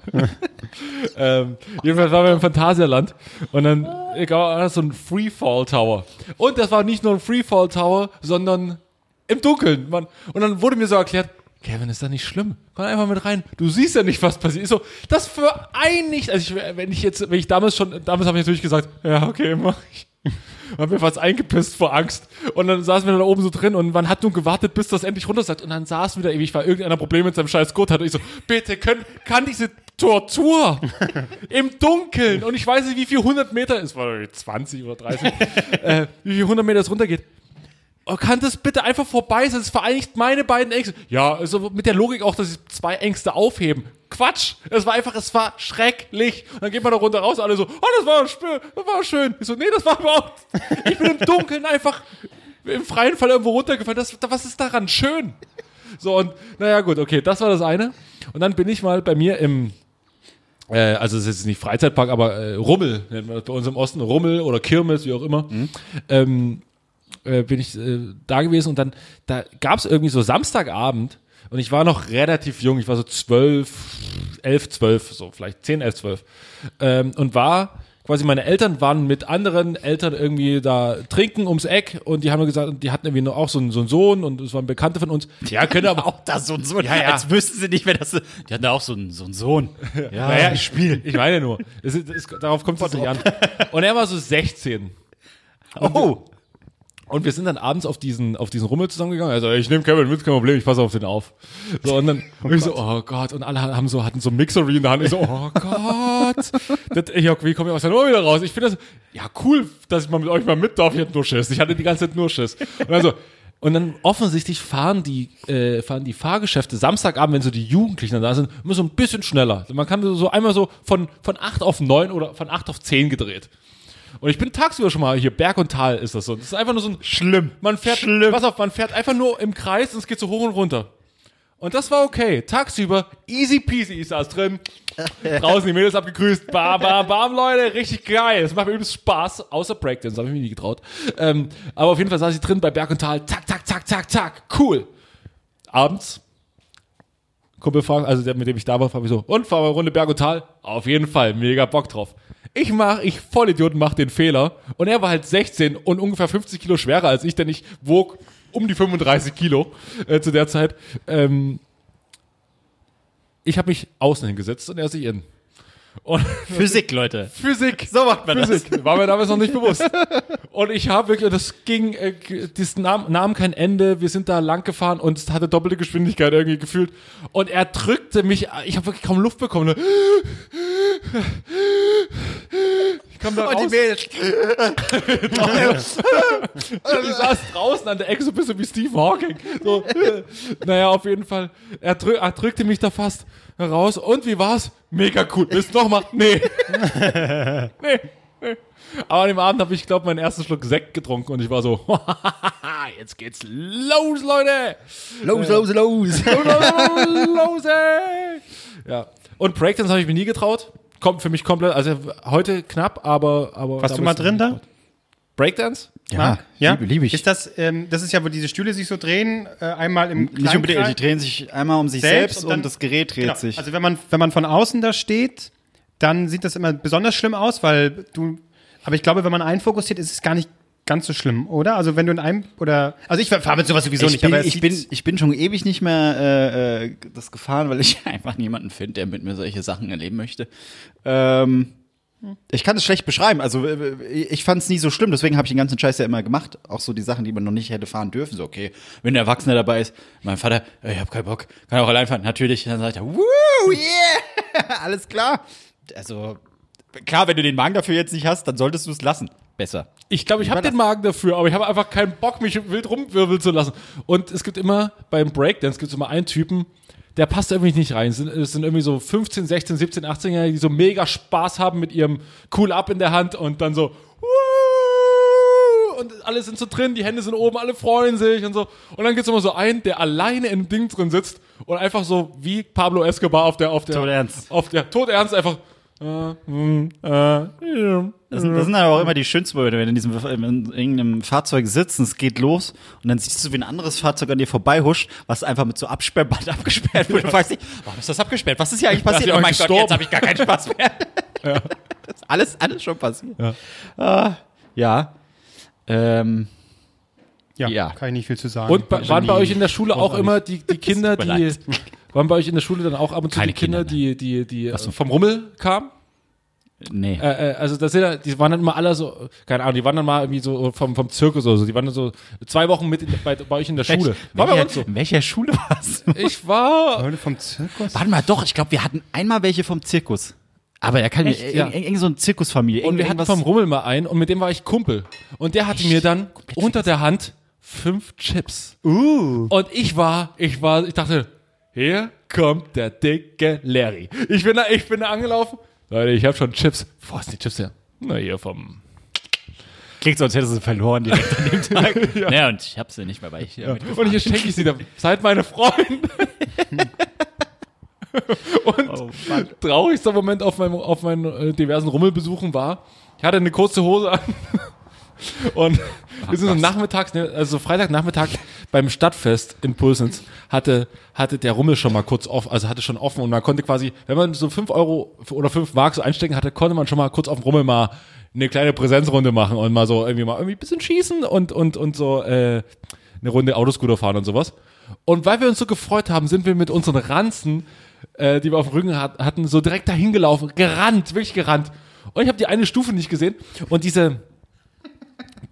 ähm, jedenfalls waren wir im Phantasialand und dann war das so ein Freefall Tower. Und das war nicht nur ein Freefall Tower, sondern im Dunkeln. Man, und dann wurde mir so erklärt, Kevin, ist das nicht schlimm? Komm einfach mit rein. Du siehst ja nicht, was passiert. Ich so, das vereinigt. Also ich, wenn ich jetzt, wenn ich damals schon, damals habe ich natürlich gesagt, ja, okay, mach ich. Und hab mir fast eingepisst vor Angst. Und dann saßen wir da oben so drin und man hat nur gewartet, bis das endlich runter sagt. Und dann saßen wir da ewig, weil irgendeiner Probleme mit seinem scheiß Gurt hatte. Und ich so, bitte, können, kann diese Tortur im Dunkeln und ich weiß nicht, wie viel 100 Meter, es war 20 oder 30, äh, wie viel 100 Meter es runtergeht. Oh, kann das bitte einfach vorbei sein? Das vereinigt meine beiden Ängste. Ja, also mit der Logik auch, dass sie zwei Ängste aufheben. Quatsch! Es war einfach, es war schrecklich. Und dann geht man da runter raus, alle so, oh, das war, spö- das war schön. Ich so, nee, das war überhaupt. Ich bin im Dunkeln einfach im freien Fall irgendwo runtergefallen. Das, was ist daran schön? So, und naja, gut, okay, das war das eine. Und dann bin ich mal bei mir im, äh, also es ist jetzt nicht Freizeitpark, aber äh, Rummel, nennt man das bei uns im Osten, Rummel oder Kirmes, wie auch immer. Ähm, äh, bin ich äh, da gewesen und dann, da gab es irgendwie so Samstagabend und ich war noch relativ jung, ich war so zwölf, elf, zwölf, so vielleicht zehn, elf, zwölf ähm, und war quasi meine Eltern waren mit anderen Eltern irgendwie da trinken ums Eck und die haben mir gesagt, die hatten irgendwie noch auch so einen, so einen Sohn und es waren Bekannte von uns. Ja, können aber Auch da so ein Sohn. Ja, ja. Als wüssten sie nicht, wer das ist. Die hatten da auch so einen, so einen Sohn. Ja, naja, ich spiele. Ich meine nur, es ist, es, darauf kommt es nicht an. Und er war so 16. Oh. Und wir sind dann abends auf diesen, auf diesen Rummel zusammengegangen. Also, ich nehme Kevin mit, kein Problem, ich passe auf den auf. So, und dann, und ich so, oh Gott, und alle haben so, hatten so Mixery in der Hand. Ich so, oh Gott. das, ich, wie komme ich aus der Nummer wieder raus? Ich finde das, ja, cool, dass ich mal mit euch mal mit darf. Ich hatte nur Schiss. Ich hatte die ganze Zeit nur Schiss. Und dann so, und dann offensichtlich fahren die, äh, fahren die Fahrgeschäfte Samstagabend, wenn so die Jugendlichen dann da sind, immer so ein bisschen schneller. Man kann so einmal so von, von 8 auf 9 oder von 8 auf 10 gedreht. Und ich bin tagsüber schon mal hier, Berg und Tal ist das so. Das ist einfach nur so ein. Schlimm. Man fährt, Schlimm. pass auf, man fährt einfach nur im Kreis und es geht so hoch und runter. Und das war okay. Tagsüber, easy peasy, ich saß drin. Draußen die Mädels abgegrüßt. Bam, bam, bam, Leute, richtig geil. Das macht mir übelst Spaß, außer Breakdance, habe ich mir nie getraut. Ähm, aber auf jeden Fall saß ich drin bei Berg und Tal. Zack, zack, zack, zack, zack. Cool. Abends, Kumpel fragen, also der, mit dem ich da war, frage ich so, und fahren wir Runde Berg und Tal? Auf jeden Fall, mega Bock drauf. Ich mach, ich Vollidiot mach den Fehler und er war halt 16 und ungefähr 50 Kilo schwerer als ich, denn ich wog um die 35 Kilo äh, zu der Zeit. Ähm, ich habe mich außen hingesetzt und er sich innen. Und Physik, Leute. Physik. So macht man das. Physik. War mir damals noch nicht bewusst. Und ich habe wirklich, das ging, äh, das nahm, nahm kein Ende. Wir sind da lang gefahren und es hatte doppelte Geschwindigkeit irgendwie gefühlt. Und er drückte mich, ich habe wirklich kaum Luft bekommen. Ich kam da raus. Mädels. Ich saß draußen an der Ecke so ein bisschen wie Steve Hawking. So, naja, auf jeden Fall. Er, drück, er drückte mich da fast. Raus. Und wie war's? Mega cool. Willst du noch mal? Nee. nee. Aber an dem Abend habe ich, glaube meinen ersten Schluck Sekt getrunken und ich war so, jetzt geht's los, Leute! Los, los, los. los, ey! Ja. Und Breakdance habe ich mir nie getraut. Kommt für mich komplett, also heute knapp, aber. aber Warst du mal drin da? Breakdance? Ja, ja? liebe, liebe ich. Ist das, ähm, das ist ja, wo diese Stühle sich so drehen, äh, einmal im Nicht unbedingt, die drehen sich einmal um sich Selbst selbst, und dann- und das Gerät dreht Genau. sich. Also wenn man, wenn man von außen da steht, dann sieht das immer besonders schlimm aus, weil du, aber ich glaube, wenn man einfokussiert, ist es gar nicht ganz so schlimm, oder? Also wenn du in einem, oder, also ich fahre mit sowas sowieso ich, nicht, bin, ich, bin, ich bin schon ewig nicht mehr äh, äh, das gefahren, weil ich einfach niemanden finde, der mit mir solche Sachen erleben möchte. Ähm, ich kann es schlecht beschreiben. Also äh, ich fand es nie so schlimm, deswegen habe ich den ganzen Scheiß ja immer gemacht. Auch so die Sachen, die man noch nicht hätte fahren dürfen. So, okay, wenn der Erwachsene dabei ist, mein Vater, äh, ich habe keinen Bock, kann auch allein fahren. Natürlich, dann sagt er, woo, yeah, alles klar. Also klar, wenn du den Magen dafür jetzt nicht hast, dann solltest du es lassen. Besser. Ich glaube, ich habe den Magen dafür, aber ich habe einfach keinen Bock, mich wild rumwirbeln zu lassen. Und es gibt immer, beim Breakdance gibt es immer einen Typen, der passt irgendwie nicht rein. Es sind, es sind irgendwie so 15, 16, 17, 18-Jährige, die so mega Spaß haben mit ihrem Cool Up in der Hand und dann so und alle sind so drin, die Hände sind oben, alle freuen sich und so. Und dann gibt es immer so einen, der alleine in dem Ding drin sitzt und einfach so wie Pablo Escobar auf der auf der Todernst. auf der Todernst einfach. Das sind, das sind aber auch immer die schönsten Momente, wenn du in diesem in irgendeinem Fahrzeug sitzt und es geht los und dann siehst du, wie ein anderes Fahrzeug an dir vorbeihuscht, was einfach mit so Absperrband abgesperrt wurde. Du weißt nicht, warum ist das abgesperrt? Was ist hier eigentlich passiert? Oh mein Gott, gestorben. jetzt habe ich gar keinen Spaß mehr. Das ist alles, alles schon passiert. Ja. Ah, ja. Ähm, ja, ja. kann ich nicht viel zu sagen. Und bei, waren bei euch in der Schule auch immer die, die Kinder, die leid. Waren bei euch in der Schule dann auch ab und zu Keine die Kinder, Kinder, die, die, die äh, vom Rummel kamen? nee. Äh, äh, also das sind ja, die waren dann immer alle so, keine Ahnung, die waren dann mal irgendwie so vom, vom Zirkus oder so, die waren dann so zwei Wochen mit in, bei, bei euch in der Schule. War bei welcher, uns so. in welcher Schule warst du? Ich war, Leute vom Zirkus? Warte mal, doch, ich glaube, wir hatten einmal welche vom Zirkus. Aber er kann mir, Echt? Ja. irgend, irgend so eine Zirkusfamilie. und wir hatten vom Rummel mal einen und mit dem war ich Kumpel. Und der hatte mir dann unter der Hand fünf Chips. Uh. Und ich war, ich war, ich dachte, hier kommt der dicke Larry. Ich bin da, ich bin da angelaufen. Leute, ich habe schon Chips. Wo ist die Chips her? Na, hier vom. Klingt so, als hättest du sie verloren direkt an dem Tag. ja. und ich hab sie nicht mehr bei ich. Ja. Und hier schenke ich sie dann. Seid meine Freunde. Und Oh, traurigster Moment auf, meinem, auf meinen äh, diversen Rummelbesuchen war, ich hatte eine kurze Hose an. Und wir sind so nachmittags, ne, also Freitagnachmittag beim Stadtfest in Pulsens hatte, hatte der Rummel schon mal kurz offen, also hatte schon offen und man konnte quasi, wenn man so 5 Euro oder 5 Mark so einstecken hatte, konnte man schon mal kurz auf dem Rummel mal eine kleine Präsenzrunde machen und mal so irgendwie mal irgendwie ein bisschen schießen und, und, und so äh, eine Runde Autoscooter fahren und sowas. Und weil wir uns so gefreut haben, sind wir mit unseren Ranzen, äh, die wir auf dem Rücken hat, hatten, so direkt dahin gelaufen, gerannt, wirklich gerannt. Und ich habe die eine Stufe nicht gesehen und diese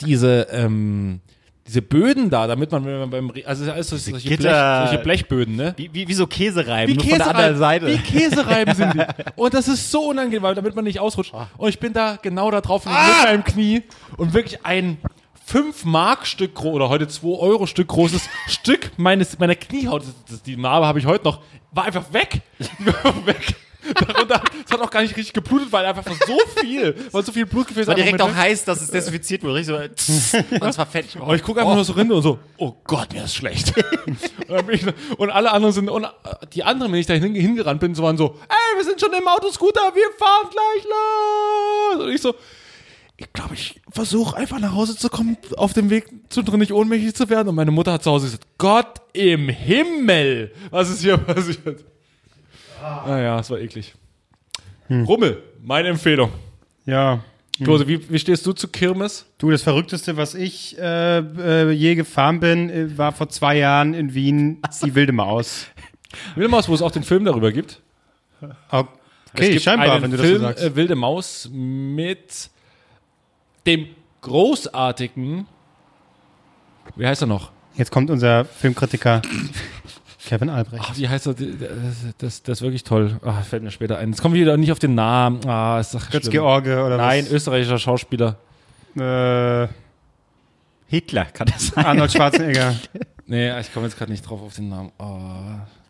diese, ähm, diese Böden da, damit man, wenn man beim, Re- also alles so- solche, Blech, solche Blechböden, ne? Wie, wie, wie so Käsereiben, nur von der anderen Seite. Wie Käsereiben sind die. Und das ist so unangenehm, weil damit man nicht ausrutscht. Und ich bin da genau da drauf mit meinem Knie und wirklich ein 5-Mark-Stück gro- oder heute 2-Euro-Stück großes Stück meines, meiner Kniehaut, die Narbe habe ich heute noch, war einfach weg. Die war einfach weg. Darunter, es hat auch gar nicht richtig geblutet, weil einfach so viel, weil so viel Blutgefäße war direkt auch heiß, dass es desinfiziert wurde. Richtig so, und es war fertig. und ich gucke einfach nur so rein und so, oh Gott, mir ist schlecht. und, ich, und alle anderen sind, und die anderen, wenn ich da hin, hingerannt bin, so waren so, ey, wir sind schon im Autoscooter, wir fahren gleich los. Und ich so, ich glaube, ich versuche einfach nach Hause zu kommen, auf dem Weg zu drin nicht ohnmächtig zu werden. Und meine Mutter hat zu Hause gesagt, Gott im Himmel, was ist hier passiert? Naja, es war eklig. Rummel, meine Empfehlung. Ja. Klose, wie, wie stehst du zu Kirmes? Du, das Verrückteste, was ich äh, äh, je gefahren bin, äh, war vor zwei Jahren in Wien die wilde Maus. Wilde Maus, wo es auch den Film darüber gibt. Okay, Es gibt scheinbar, einen wenn du Film, das so sagst. Äh, Wilde Maus mit dem großartigen, wie heißt er noch? Jetzt kommt unser Filmkritiker Kevin Albrecht. Ach, wie heißt er? Das, das, das ist wirklich toll. Ach, fällt mir später ein. Jetzt kommen wir wieder nicht auf den Namen. Ah, ist doch Götz. George oder Nein, was? österreichischer Schauspieler. Äh, Hitler, kann das sein? Arnold Schwarzenegger. Nee, ich komme jetzt gerade nicht drauf auf den Namen. Oh.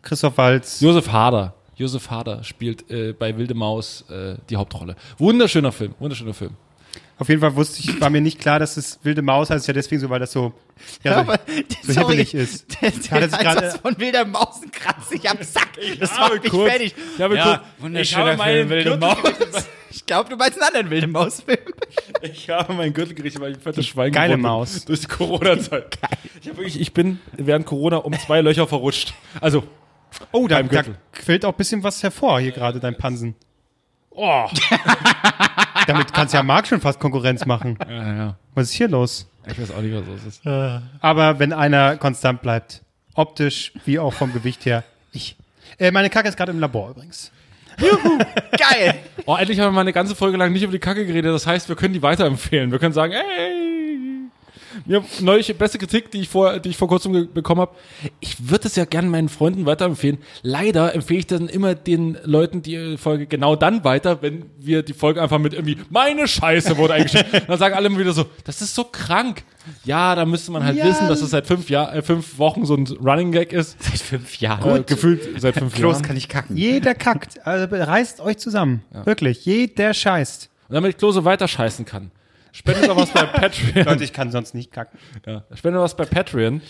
Christoph Waltz. Josef Hader. Josef Hader spielt äh, bei Wilde Maus äh, die Hauptrolle. Wunderschöner Film, wunderschöner Film. Auf jeden Fall wusste ich, war mir nicht klar, dass es wilde Maus heißt, ja deswegen so, weil das so, ja, so, aber, so hibbelig ist. Der, der er hat gerade- was von wilder Maus kratzt sich am Sack. Das macht mich kurz- fertig. ich habe kurz- ich habe meinen Gürtel- Ich glaube, du meinst einen anderen wilden Maus-Film. Ich habe mein Gürtel gerichtet, weil ich fettes Schwein Geile geworden Maus. Durch die Corona-Zeit. Ich, hab wirklich- ich bin während Corona um zwei Löcher verrutscht. Also, Oh, da, da Gürtel. quillt auch ein bisschen was hervor hier gerade, dein Pansen. Oh. Damit kannst ja Marc schon fast Konkurrenz machen. Ja, ja. Was ist hier los? Ich weiß auch nicht, was los ist. Aber wenn einer konstant bleibt, optisch wie auch vom Gewicht her, ich. Äh, meine Kacke ist gerade im Labor übrigens. Geil. Oh, endlich haben wir mal eine ganze Folge lang nicht über die Kacke geredet. Das heißt, wir können die weiterempfehlen. Wir können sagen, ey. Haben neulich beste Kritik, die ich vor, die ich vor kurzem bekommen habe. Ich würde es ja gerne meinen Freunden weiterempfehlen. Leider empfehle ich dann immer den Leuten die Folge genau dann weiter, wenn wir die Folge einfach mit irgendwie meine Scheiße wurde eingeschrieben. dann sagen alle immer wieder so, das ist so krank. Ja, da müsste man halt Ja. wissen, dass es seit fünf Jahr, äh, fünf Wochen so ein Running Gag ist. Seit fünf Jahren. Äh, gefühlt seit fünf Klos Jahren. kann ich kacken. Jeder kackt. Also reißt euch zusammen. Wirklich. Jeder scheißt. Und damit Klose weiter scheißen kann. Spendet doch was bei Patreon. Leute, ich kann sonst nicht kacken. Ja, spende was bei Patreon.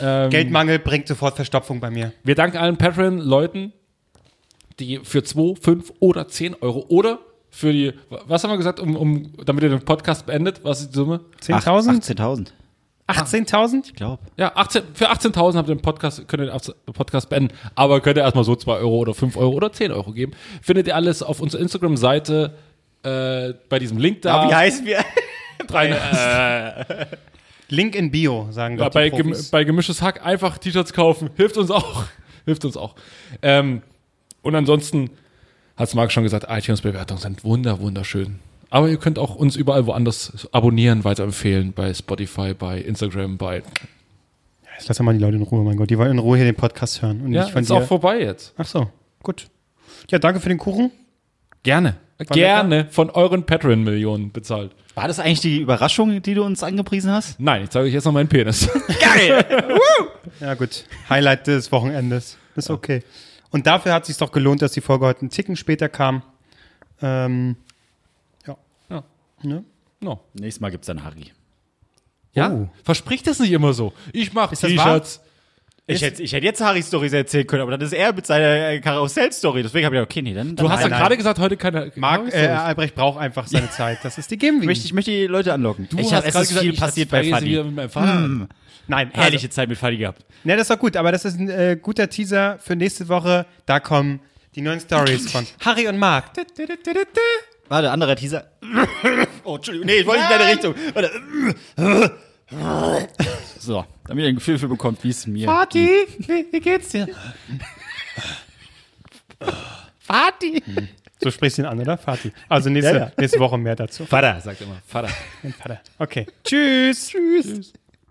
Ähm, Geldmangel bringt sofort Verstopfung bei mir. Wir danken allen Patreon-Leuten, die für 2, 5 oder 10 Euro oder für die, was haben wir gesagt, um, um, damit ihr den Podcast beendet? Was ist die Summe? 10.000? 18.000. 18.000? Ich glaube. Ja, 18, für 18.000 habt ihr den Podcast, könnt ihr den Podcast beenden, aber könnt ihr erstmal so 2 Euro oder 5 Euro oder 10 Euro geben. Findet ihr alles auf unserer Instagram-Seite äh, bei diesem Link da. Wie heißen wir? Drei, äh, Link in Bio, sagen Ja, doch bei, gem bei gemischtes Hack einfach T-Shirts kaufen. Hilft uns auch. Hilft uns auch. Ähm, und ansonsten hat Marc schon gesagt, iTunes-Bewertungen sind wunder, wunderschön. Aber ihr könnt auch uns überall woanders abonnieren, weiterempfehlen, bei Spotify, bei Instagram, bei. Jetzt lass doch mal die Leute in Ruhe, mein Gott. Die wollen in Ruhe hier den Podcast hören. Und Ja, ist auch vorbei jetzt. Ach so, gut. Ja, danke für den Kuchen. Gerne. Gerne von euren Patreon-Millionen bezahlt. War das eigentlich die Überraschung, die du uns angepriesen hast? Nein, ich zeige euch jetzt noch meinen Penis. Ja, gut. Highlight des Wochenendes. Ist okay. Und dafür hat es sich doch gelohnt, dass die Folge heute einen Ticken später kam. Ähm, ja. Ja. Ne? No. Nächstes Mal gibt's dann Harry. Ja? Oh. Verspricht das nicht immer so. Ich mache T-Shirts. Ich hätte, ich hätte jetzt Harry-Stories erzählen können, aber das ist er mit seiner äh, Karussell-Story. Deswegen habe ich gedacht, okay, nee, dann, dann Du hast ja gerade gesagt, heute keine. Marc äh. Albrecht braucht einfach seine Zeit. Das ist die Game ich möchte, ich möchte die Leute anlocken. Du ich hast gerade ist gesagt, viel ich passiert bei Fanny. Fanny. Mit meinem Vater. Nein, Herrliche Zeit mit Fanny gehabt. Ne, das ist doch gut, aber das ist ein äh, guter Teaser für nächste Woche. Da kommen die neuen Stories von Harry und Marc. Warte, anderer Teaser. Oh, Entschuldigung. Nee, ich wollte nicht in deine Richtung. Warte. So, damit ihr ein Gefühl für bekommt, wie es mir Party, wie, wie geht's dir? Party. So sprichst du ihn an, oder? Fati. Also nächste, Ja, ja. nächste Woche mehr dazu. Vater, sagt immer. Vater. Vater. Okay. Tschüss. Tschüss.